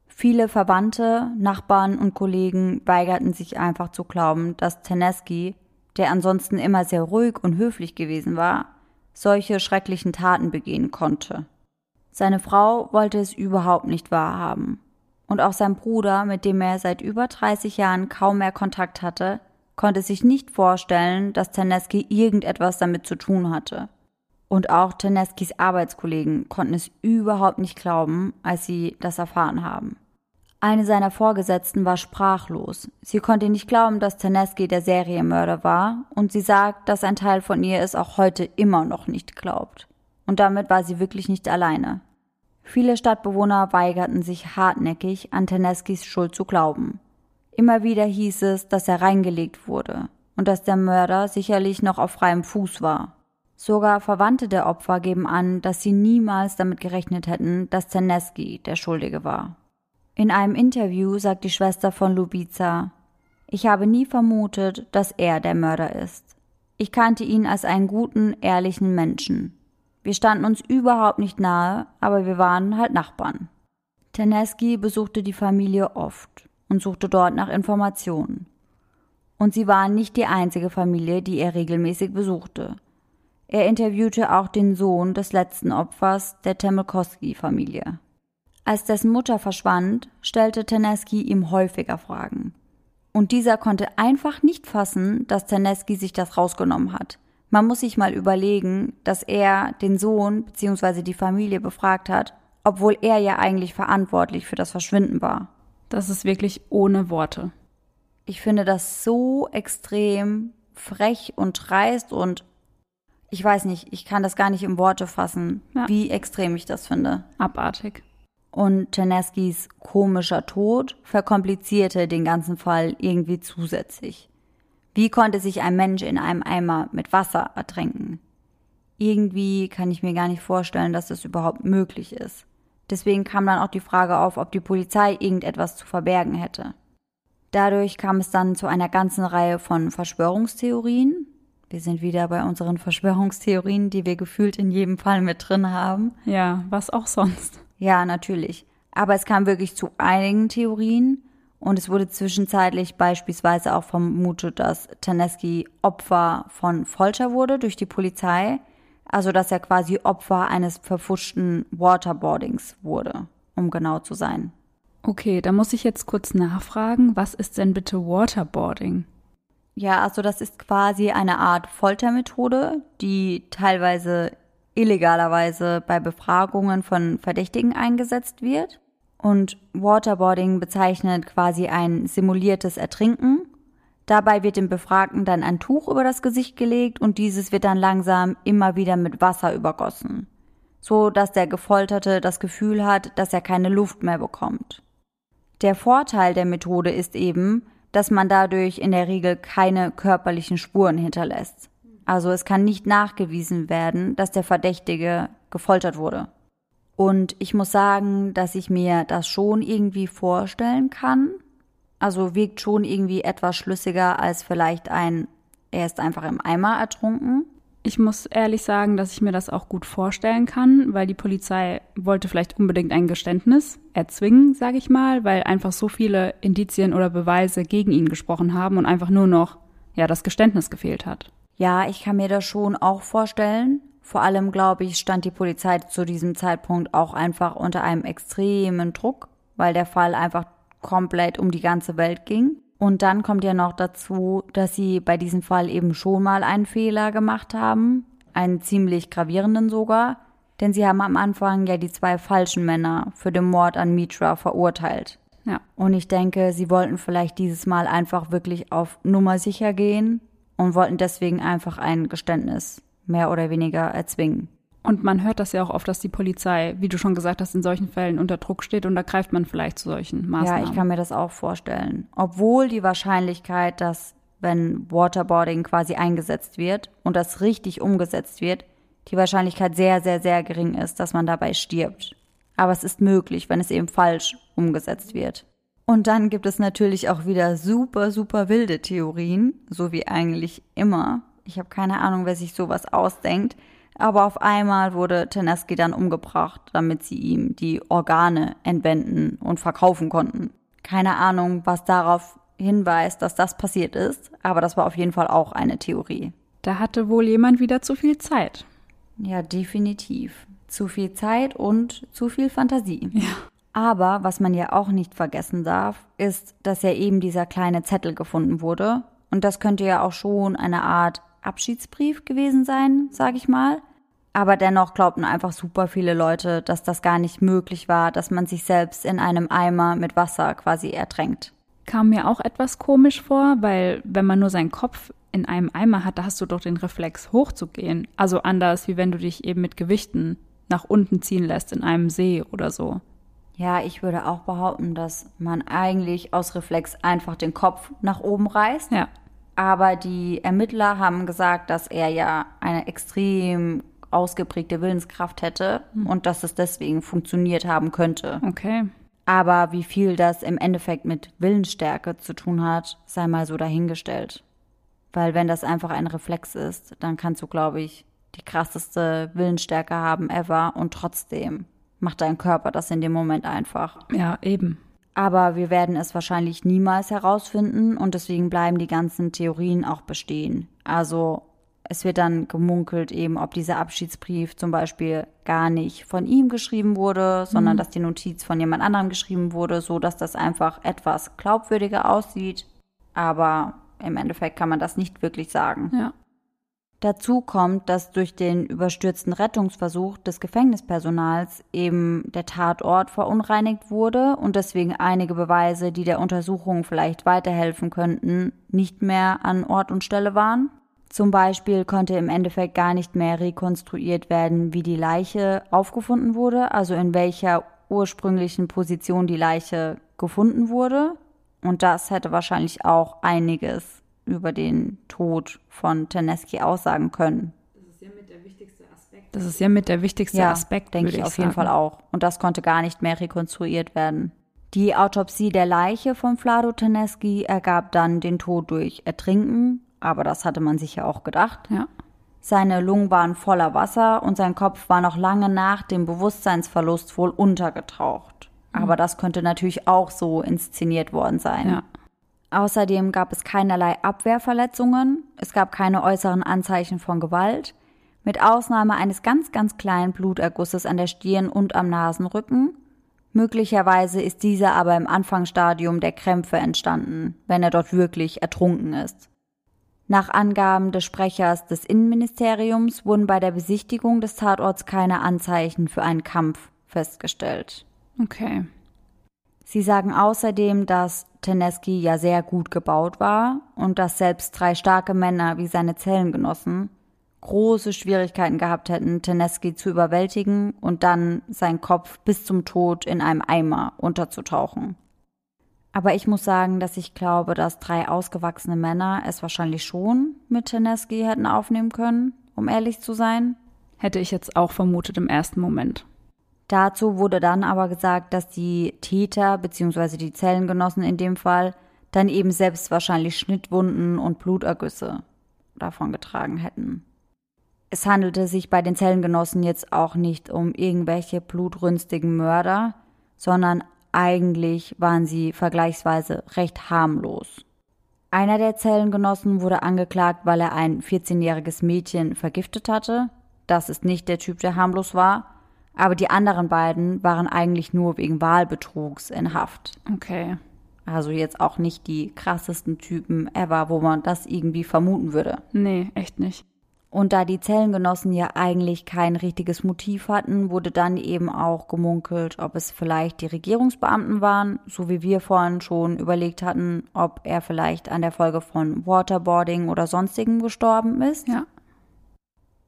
Viele Verwandte, Nachbarn und Kollegen weigerten sich einfach zu glauben, dass Teneski, der ansonsten immer sehr ruhig und höflich gewesen war, solche schrecklichen Taten begehen konnte. Seine Frau wollte es überhaupt nicht wahrhaben. Und auch sein Bruder, mit dem er seit über 30 Jahren kaum mehr Kontakt hatte, konnte sich nicht vorstellen, dass Terneski irgendetwas damit zu tun hatte. Und auch Terneskis Arbeitskollegen konnten es überhaupt nicht glauben, als sie das erfahren haben. Eine seiner Vorgesetzten war sprachlos. Sie konnte nicht glauben, dass Terneski der Serienmörder war, und sie sagt, dass ein Teil von ihr es auch heute immer noch nicht glaubt. Und damit war sie wirklich nicht alleine. Viele Stadtbewohner weigerten sich hartnäckig, an Terneskis Schuld zu glauben. Immer wieder hieß es, dass er reingelegt wurde und dass der Mörder sicherlich noch auf freiem Fuß war. Sogar Verwandte der Opfer geben an, dass sie niemals damit gerechnet hätten, dass Terneski der Schuldige war. In einem Interview sagt die Schwester von Lubica, ich habe nie vermutet, dass er der Mörder ist. Ich kannte ihn als einen guten, ehrlichen Menschen. Wir standen uns überhaupt nicht nahe, aber wir waren halt Nachbarn. Terneski besuchte die Familie oft und suchte dort nach Informationen. Und sie waren nicht die einzige Familie, die er regelmäßig besuchte. Er interviewte auch den Sohn des letzten Opfers der Temelkowski-Familie. Als dessen Mutter verschwand, stellte Teneski ihm häufiger Fragen. Und dieser konnte einfach nicht fassen, dass Teneski sich das rausgenommen hat. Man muss sich mal überlegen, dass er den Sohn bzw. die Familie befragt hat, obwohl er ja eigentlich verantwortlich für das Verschwinden war. Das ist wirklich ohne Worte. Ich finde das so extrem frech und dreist und ich weiß nicht, ich kann das gar nicht in Worte fassen, ja. wie extrem ich das finde. Abartig. Und Terneskis komischer Tod verkomplizierte den ganzen Fall irgendwie zusätzlich. Wie konnte sich ein Mensch in einem Eimer mit Wasser ertränken? Irgendwie kann ich mir gar nicht vorstellen, dass das überhaupt möglich ist. Deswegen kam dann auch die Frage auf, ob die Polizei irgendetwas zu verbergen hätte. Dadurch kam es dann zu einer ganzen Reihe von Verschwörungstheorien. Wir sind wieder bei unseren Verschwörungstheorien, die wir gefühlt in jedem Fall mit drin haben. Ja, was auch sonst. Ja, natürlich. Aber es kam wirklich zu einigen Theorien und es wurde zwischenzeitlich beispielsweise auch vermutet, dass Taneski Opfer von Folter wurde durch die Polizei also dass er quasi Opfer eines verfuschten Waterboardings wurde, um genau zu sein. Okay, da muss ich jetzt kurz nachfragen, was ist denn bitte Waterboarding? Ja, also das ist quasi eine Art Foltermethode, die teilweise illegalerweise bei Befragungen von Verdächtigen eingesetzt wird. Und Waterboarding bezeichnet quasi ein simuliertes Ertrinken. Dabei wird dem Befragten dann ein Tuch über das Gesicht gelegt und dieses wird dann langsam immer wieder mit Wasser übergossen, so dass der Gefolterte das Gefühl hat, dass er keine Luft mehr bekommt. Der Vorteil der Methode ist eben, dass man dadurch in der Regel keine körperlichen Spuren hinterlässt. Also es kann nicht nachgewiesen werden, dass der Verdächtige gefoltert wurde. Und ich muss sagen, dass ich mir das schon irgendwie vorstellen kann. Also wirkt schon irgendwie etwas schlüssiger als vielleicht ein, er ist einfach im Eimer ertrunken. Ich muss ehrlich sagen, dass ich mir das auch gut vorstellen kann, weil die Polizei wollte vielleicht unbedingt ein Geständnis erzwingen, sage ich mal, weil einfach so viele Indizien oder Beweise gegen ihn gesprochen haben und einfach nur noch ja das Geständnis gefehlt hat. Ja, ich kann mir das schon auch vorstellen. Vor allem, glaube ich, stand die Polizei zu diesem Zeitpunkt auch einfach unter einem extremen Druck, weil der Fall einfach komplett um die ganze Welt ging. Und dann kommt ja noch dazu, dass sie bei diesem Fall eben schon mal einen Fehler gemacht haben, einen ziemlich gravierenden sogar, denn sie haben am Anfang ja die zwei falschen Männer für den Mord an Mitra verurteilt. Ja. Und ich denke, sie wollten vielleicht dieses Mal einfach wirklich auf Nummer sicher gehen und wollten deswegen einfach ein Geständnis mehr oder weniger erzwingen. Und man hört das ja auch oft, dass die Polizei, wie du schon gesagt hast, in solchen Fällen unter Druck steht und da greift man vielleicht zu solchen Maßnahmen. Ja, ich kann mir das auch vorstellen. Obwohl die Wahrscheinlichkeit, dass wenn Waterboarding quasi eingesetzt wird und das richtig umgesetzt wird, die Wahrscheinlichkeit sehr, sehr, sehr gering ist, dass man dabei stirbt. Aber es ist möglich, wenn es eben falsch umgesetzt wird. Und dann gibt es natürlich auch wieder super, super wilde Theorien, so wie eigentlich immer. Ich habe keine Ahnung, wer sich sowas ausdenkt. Aber auf einmal wurde Teneski dann umgebracht, damit sie ihm die Organe entwenden und verkaufen konnten. Keine Ahnung, was darauf hinweist, dass das passiert ist, aber das war auf jeden Fall auch eine Theorie. Da hatte wohl jemand wieder zu viel Zeit. Ja, definitiv. Zu viel Zeit und zu viel Fantasie. Ja. Aber was man ja auch nicht vergessen darf, ist, dass ja eben dieser kleine Zettel gefunden wurde. Und das könnte ja auch schon eine Art Abschiedsbrief gewesen sein, sag ich mal. Aber dennoch glaubten einfach super viele Leute, dass das gar nicht möglich war, dass man sich selbst in einem Eimer mit Wasser quasi ertränkt. Kam mir auch etwas komisch vor, weil wenn man nur seinen Kopf in einem Eimer hat, da hast du doch den Reflex hochzugehen. Also anders, wie wenn du dich eben mit Gewichten nach unten ziehen lässt in einem See oder so. Ja, ich würde auch behaupten, dass man eigentlich aus Reflex einfach den Kopf nach oben reißt. Ja. Aber die Ermittler haben gesagt, dass er ja eine extrem ausgeprägte Willenskraft hätte mhm. und dass es deswegen funktioniert haben könnte. Okay. Aber wie viel das im Endeffekt mit Willensstärke zu tun hat, sei mal so dahingestellt. Weil wenn das einfach ein Reflex ist, dann kannst du, glaube ich, die krasseste Willensstärke haben ever und trotzdem macht dein Körper das in dem Moment einfach. Ja, eben. Aber wir werden es wahrscheinlich niemals herausfinden und deswegen bleiben die ganzen Theorien auch bestehen. Also es wird dann gemunkelt eben, ob dieser Abschiedsbrief zum Beispiel gar nicht von ihm geschrieben wurde, sondern mhm. dass die Notiz von jemand anderem geschrieben wurde, so dass das einfach etwas glaubwürdiger aussieht. Aber im Endeffekt kann man das nicht wirklich sagen. Ja. Dazu kommt, dass durch den überstürzten Rettungsversuch des Gefängnispersonals eben der Tatort verunreinigt wurde und deswegen einige Beweise, die der Untersuchung vielleicht weiterhelfen könnten, nicht mehr an Ort und Stelle waren. Zum Beispiel konnte im Endeffekt gar nicht mehr rekonstruiert werden, wie die Leiche aufgefunden wurde, also in welcher ursprünglichen Position die Leiche gefunden wurde. Und das hätte wahrscheinlich auch einiges über den Tod von Teneski aussagen können. Das ist ja mit der wichtigste Aspekt. Das ist ja mit der wichtigste ja, Aspekt, denke ich, ich auf sagen. jeden Fall auch. Und das konnte gar nicht mehr rekonstruiert werden. Die Autopsie der Leiche von Vlado Teneski ergab dann den Tod durch Ertrinken, aber das hatte man sich ja auch gedacht. Ja. Seine Lungen waren voller Wasser und sein Kopf war noch lange nach dem Bewusstseinsverlust wohl untergetaucht. Mhm. Aber das könnte natürlich auch so inszeniert worden sein. Ja. Außerdem gab es keinerlei Abwehrverletzungen, es gab keine äußeren Anzeichen von Gewalt, mit Ausnahme eines ganz, ganz kleinen Blutergusses an der Stirn und am Nasenrücken. Möglicherweise ist dieser aber im Anfangsstadium der Krämpfe entstanden, wenn er dort wirklich ertrunken ist. Nach Angaben des Sprechers des Innenministeriums wurden bei der Besichtigung des Tatorts keine Anzeichen für einen Kampf festgestellt. Okay. Sie sagen außerdem, dass Teneski ja sehr gut gebaut war und dass selbst drei starke Männer wie seine Zellengenossen große Schwierigkeiten gehabt hätten, Teneski zu überwältigen und dann seinen Kopf bis zum Tod in einem Eimer unterzutauchen. Aber ich muss sagen, dass ich glaube, dass drei ausgewachsene Männer es wahrscheinlich schon mit Teneski hätten aufnehmen können, um ehrlich zu sein. Hätte ich jetzt auch vermutet im ersten Moment. Dazu wurde dann aber gesagt, dass die Täter bzw. die Zellengenossen in dem Fall dann eben selbst wahrscheinlich Schnittwunden und Blutergüsse davon getragen hätten. Es handelte sich bei den Zellengenossen jetzt auch nicht um irgendwelche blutrünstigen Mörder, sondern eigentlich waren sie vergleichsweise recht harmlos. Einer der Zellengenossen wurde angeklagt, weil er ein 14-jähriges Mädchen vergiftet hatte. Das ist nicht der Typ, der harmlos war. Aber die anderen beiden waren eigentlich nur wegen Wahlbetrugs in Haft. Okay. Also jetzt auch nicht die krassesten Typen ever, wo man das irgendwie vermuten würde. Nee, echt nicht. Und da die Zellengenossen ja eigentlich kein richtiges Motiv hatten, wurde dann eben auch gemunkelt, ob es vielleicht die Regierungsbeamten waren, so wie wir vorhin schon überlegt hatten, ob er vielleicht an der Folge von Waterboarding oder sonstigem gestorben ist. Ja.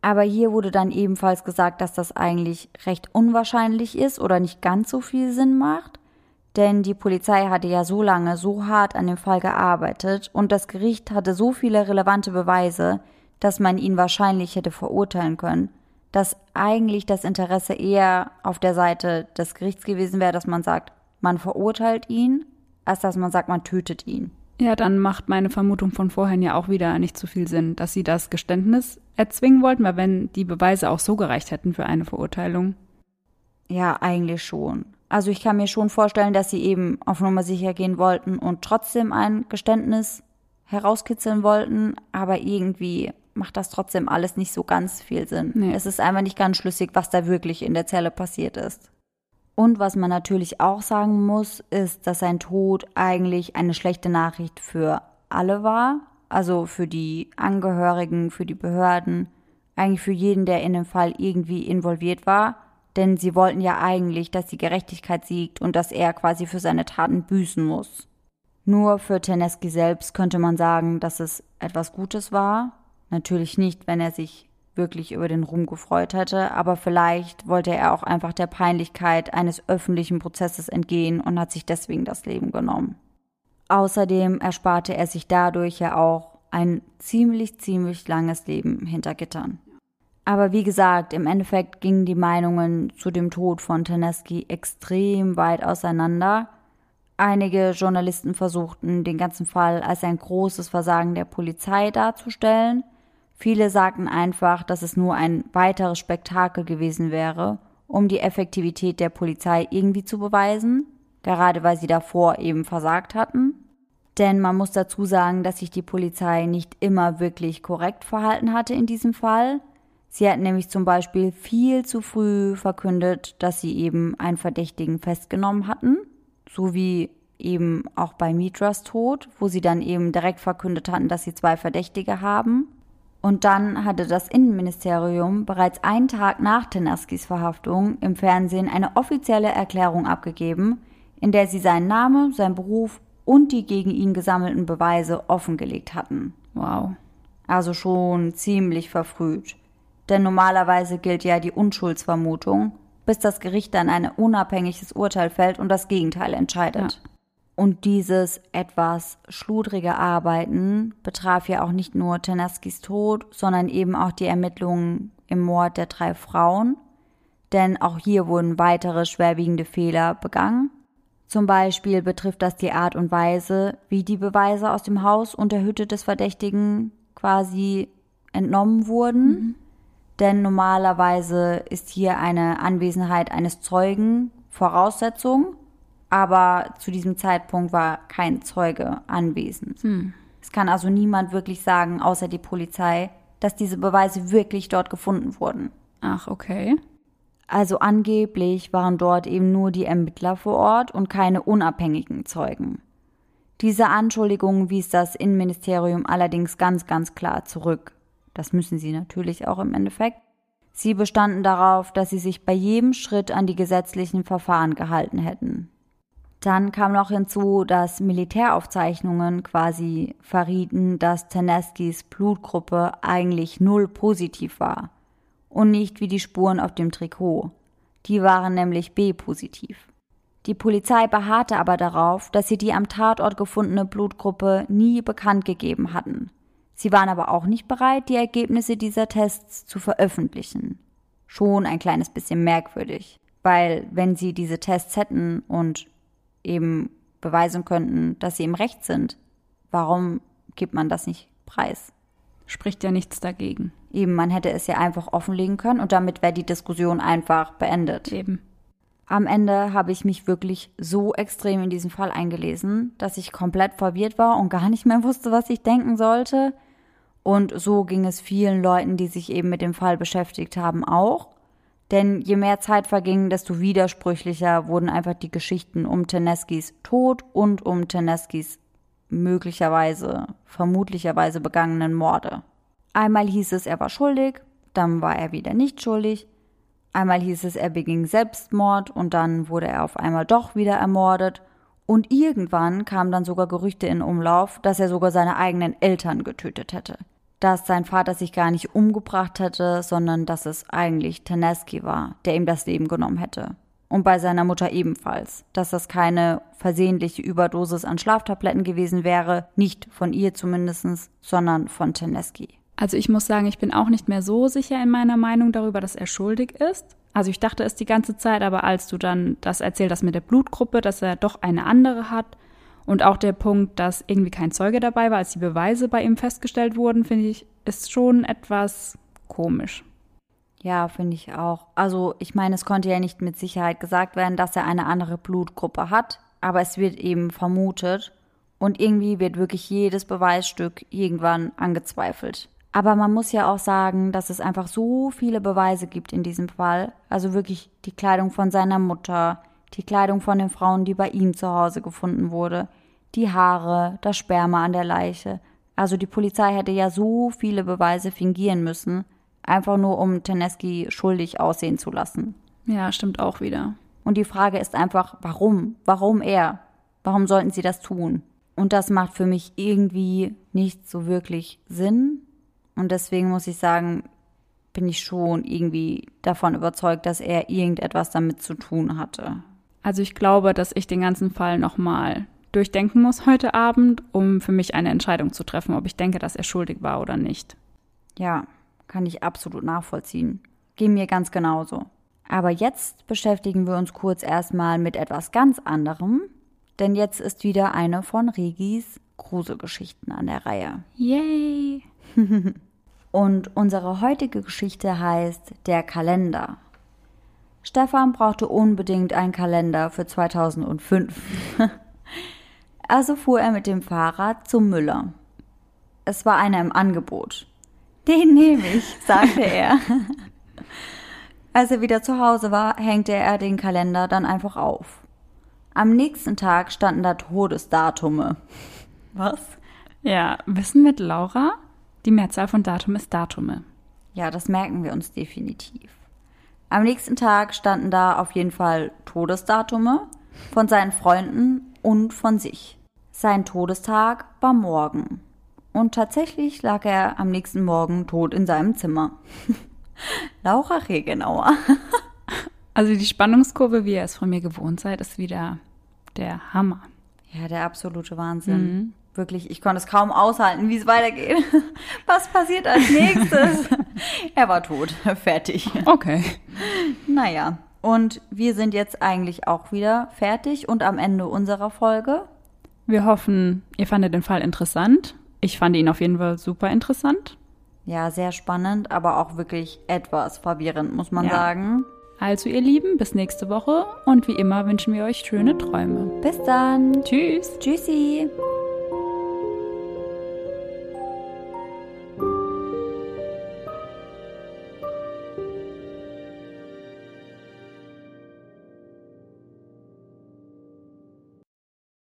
Aber hier wurde dann ebenfalls gesagt, dass das eigentlich recht unwahrscheinlich ist oder nicht ganz so viel Sinn macht. Denn die Polizei hatte ja so lange, so hart an dem Fall gearbeitet und das Gericht hatte so viele relevante Beweise, dass man ihn wahrscheinlich hätte verurteilen können, dass eigentlich das Interesse eher auf der Seite des Gerichts gewesen wäre, dass man sagt, man verurteilt ihn, als dass man sagt, man tötet ihn. Ja, dann macht meine Vermutung von vorhin ja auch wieder nicht so viel Sinn, dass sie das Geständnis erzwingen wollten, weil wenn die Beweise auch so gereicht hätten für eine Verurteilung. Ja, eigentlich schon. Also ich kann mir schon vorstellen, dass sie eben auf Nummer sicher gehen wollten und trotzdem ein Geständnis herauskitzeln wollten, aber irgendwie macht das trotzdem alles nicht so ganz viel Sinn. Nee. Es ist einfach nicht ganz schlüssig, was da wirklich in der Zelle passiert ist. Und was man natürlich auch sagen muss, ist, dass sein Tod eigentlich eine schlechte Nachricht für alle war. Also für die Angehörigen, für die Behörden, eigentlich für jeden, der in dem Fall irgendwie involviert war. Denn sie wollten ja eigentlich, dass die Gerechtigkeit siegt und dass er quasi für seine Taten büßen muss. Nur für Teneski selbst könnte man sagen, dass es etwas Gutes war, Natürlich nicht, wenn er sich wirklich über den Ruhm gefreut hätte, aber vielleicht wollte er auch einfach der Peinlichkeit eines öffentlichen Prozesses entgehen und hat sich deswegen das Leben genommen. Außerdem ersparte er sich dadurch ja auch ein ziemlich, ziemlich langes Leben hinter Gittern. Aber wie gesagt, im Endeffekt gingen die Meinungen zu dem Tod von Teneski extrem weit auseinander. Einige Journalisten versuchten, den ganzen Fall als ein großes Versagen der Polizei darzustellen – Viele sagten einfach, dass es nur ein weiteres Spektakel gewesen wäre, um die Effektivität der Polizei irgendwie zu beweisen, gerade weil sie davor eben versagt hatten. Denn man muss dazu sagen, dass sich die Polizei nicht immer wirklich korrekt verhalten hatte in diesem Fall. Sie hatten nämlich zum Beispiel viel zu früh verkündet, dass sie eben einen Verdächtigen festgenommen hatten, so wie eben auch bei Mitras Tod, wo sie dann eben direkt verkündet hatten, dass sie zwei Verdächtige haben. Und dann hatte das Innenministerium bereits einen Tag nach Tenaskis Verhaftung im Fernsehen eine offizielle Erklärung abgegeben, in der sie seinen Namen, seinen Beruf und die gegen ihn gesammelten Beweise offengelegt hatten. Wow. Also schon ziemlich verfrüht. Denn normalerweise gilt ja die Unschuldsvermutung, bis das Gericht dann ein unabhängiges Urteil fällt und das Gegenteil entscheidet. Ja. Und dieses etwas schludrige Arbeiten betraf ja auch nicht nur Tenaskis Tod, sondern eben auch die Ermittlungen im Mord der drei Frauen. Denn auch hier wurden weitere schwerwiegende Fehler begangen. Zum Beispiel betrifft das die Art und Weise, wie die Beweise aus dem Haus und der Hütte des Verdächtigen quasi entnommen wurden. Mhm. Denn normalerweise ist hier eine Anwesenheit eines Zeugen Voraussetzung aber zu diesem Zeitpunkt war kein Zeuge anwesend. Hm. Es kann also niemand wirklich sagen, außer die Polizei, dass diese Beweise wirklich dort gefunden wurden. Ach, okay. Also angeblich waren dort eben nur die Ermittler vor Ort und keine unabhängigen Zeugen. Diese Anschuldigungen wies das Innenministerium allerdings ganz, ganz klar zurück. Das müssen sie natürlich auch im Endeffekt. Sie bestanden darauf, dass sie sich bei jedem Schritt an die gesetzlichen Verfahren gehalten hätten. Dann kam noch hinzu, dass Militäraufzeichnungen quasi verrieten, dass Teneskis Blutgruppe eigentlich null positiv war und nicht wie die Spuren auf dem Trikot. Die waren nämlich B-positiv. Die Polizei beharrte aber darauf, dass sie die am Tatort gefundene Blutgruppe nie bekannt gegeben hatten. Sie waren aber auch nicht bereit, die Ergebnisse dieser Tests zu veröffentlichen. Schon ein kleines bisschen merkwürdig, weil wenn sie diese Tests hätten und eben beweisen könnten, dass sie im Recht sind, warum gibt man das nicht preis? Spricht ja nichts dagegen. Eben, man hätte es ja einfach offenlegen können und damit wäre die Diskussion einfach beendet. Eben. Am Ende habe ich mich wirklich so extrem in diesen Fall eingelesen, dass ich komplett verwirrt war und gar nicht mehr wusste, was ich denken sollte. Und so ging es vielen Leuten, die sich eben mit dem Fall beschäftigt haben, auch. Denn je mehr Zeit verging, desto widersprüchlicher wurden einfach die Geschichten um Teneskis Tod und um Teneskis möglicherweise, vermutlicherweise begangenen Morde. Einmal hieß es, er war schuldig, dann war er wieder nicht schuldig. Einmal hieß es, er beging Selbstmord und dann wurde er auf einmal doch wieder ermordet. Und irgendwann kamen dann sogar Gerüchte in Umlauf, dass er sogar seine eigenen Eltern getötet hätte dass sein Vater sich gar nicht umgebracht hätte, sondern dass es eigentlich Taneski war, der ihm das Leben genommen hätte. Und bei seiner Mutter ebenfalls, dass das keine versehentliche Überdosis an Schlaftabletten gewesen wäre, nicht von ihr zumindest, sondern von Taneski. Also ich muss sagen, ich bin auch nicht mehr so sicher in meiner Meinung darüber, dass er schuldig ist. Also ich dachte es die ganze Zeit, aber als du dann das erzählt hast mit der Blutgruppe, dass er doch eine andere hat, und auch der Punkt, dass irgendwie kein Zeuge dabei war, als die Beweise bei ihm festgestellt wurden, finde ich, ist schon etwas komisch. Ja, finde ich auch. Also, ich meine, es konnte ja nicht mit Sicherheit gesagt werden, dass er eine andere Blutgruppe hat, aber es wird eben vermutet und irgendwie wird wirklich jedes Beweisstück irgendwann angezweifelt. Aber man muss ja auch sagen, dass es einfach so viele Beweise gibt in diesem Fall. Also wirklich die Kleidung von seiner Mutter, die Kleidung von den Frauen, die bei ihm zu Hause gefunden wurde, die Haare, das Sperma an der Leiche. Also die Polizei hätte ja so viele Beweise fingieren müssen, einfach nur um Teneski schuldig aussehen zu lassen. Ja, stimmt auch wieder. Und die Frage ist einfach, warum? Warum er? Warum sollten sie das tun? Und das macht für mich irgendwie nicht so wirklich Sinn. Und deswegen muss ich sagen, bin ich schon irgendwie davon überzeugt, dass er irgendetwas damit zu tun hatte. Also ich glaube, dass ich den ganzen Fall nochmal durchdenken muss heute Abend, um für mich eine Entscheidung zu treffen, ob ich denke, dass er schuldig war oder nicht. Ja, kann ich absolut nachvollziehen. Geht mir ganz genauso. Aber jetzt beschäftigen wir uns kurz erstmal mit etwas ganz anderem, denn jetzt ist wieder eine von Regis Gruselgeschichten an der Reihe. Yay! Und unsere heutige Geschichte heißt Der Kalender. Stefan brauchte unbedingt einen Kalender für 2005. Also fuhr er mit dem Fahrrad zum Müller. Es war einer im Angebot. Den nehme ich, sagte er. Als er wieder zu Hause war, hängte er den Kalender dann einfach auf. Am nächsten Tag standen da Todesdatume. Was? Ja, Wissen mit Laura? Die Mehrzahl von Datum ist Datume. Ja, das merken wir uns definitiv. Am nächsten Tag standen da auf jeden Fall Todesdatume von seinen Freunden und von sich. Sein Todestag war morgen. Und tatsächlich lag er am nächsten Morgen tot in seinem Zimmer. Laura Regenauer. also die Spannungskurve, wie ihr es von mir gewohnt seid, ist wieder der Hammer. Ja, der absolute Wahnsinn. Mhm. Wirklich, ich konnte es kaum aushalten, wie es weitergeht. Was passiert als nächstes? er war tot. Fertig. Okay. Naja, und wir sind jetzt eigentlich auch wieder fertig und am Ende unserer Folge. Wir hoffen, ihr fandet den Fall interessant. Ich fand ihn auf jeden Fall super interessant. Ja, sehr spannend, aber auch wirklich etwas verwirrend, muss man ja. sagen. Also ihr Lieben, bis nächste Woche und wie immer wünschen wir euch schöne Träume. Bis dann. Tschüss. Tschüssi.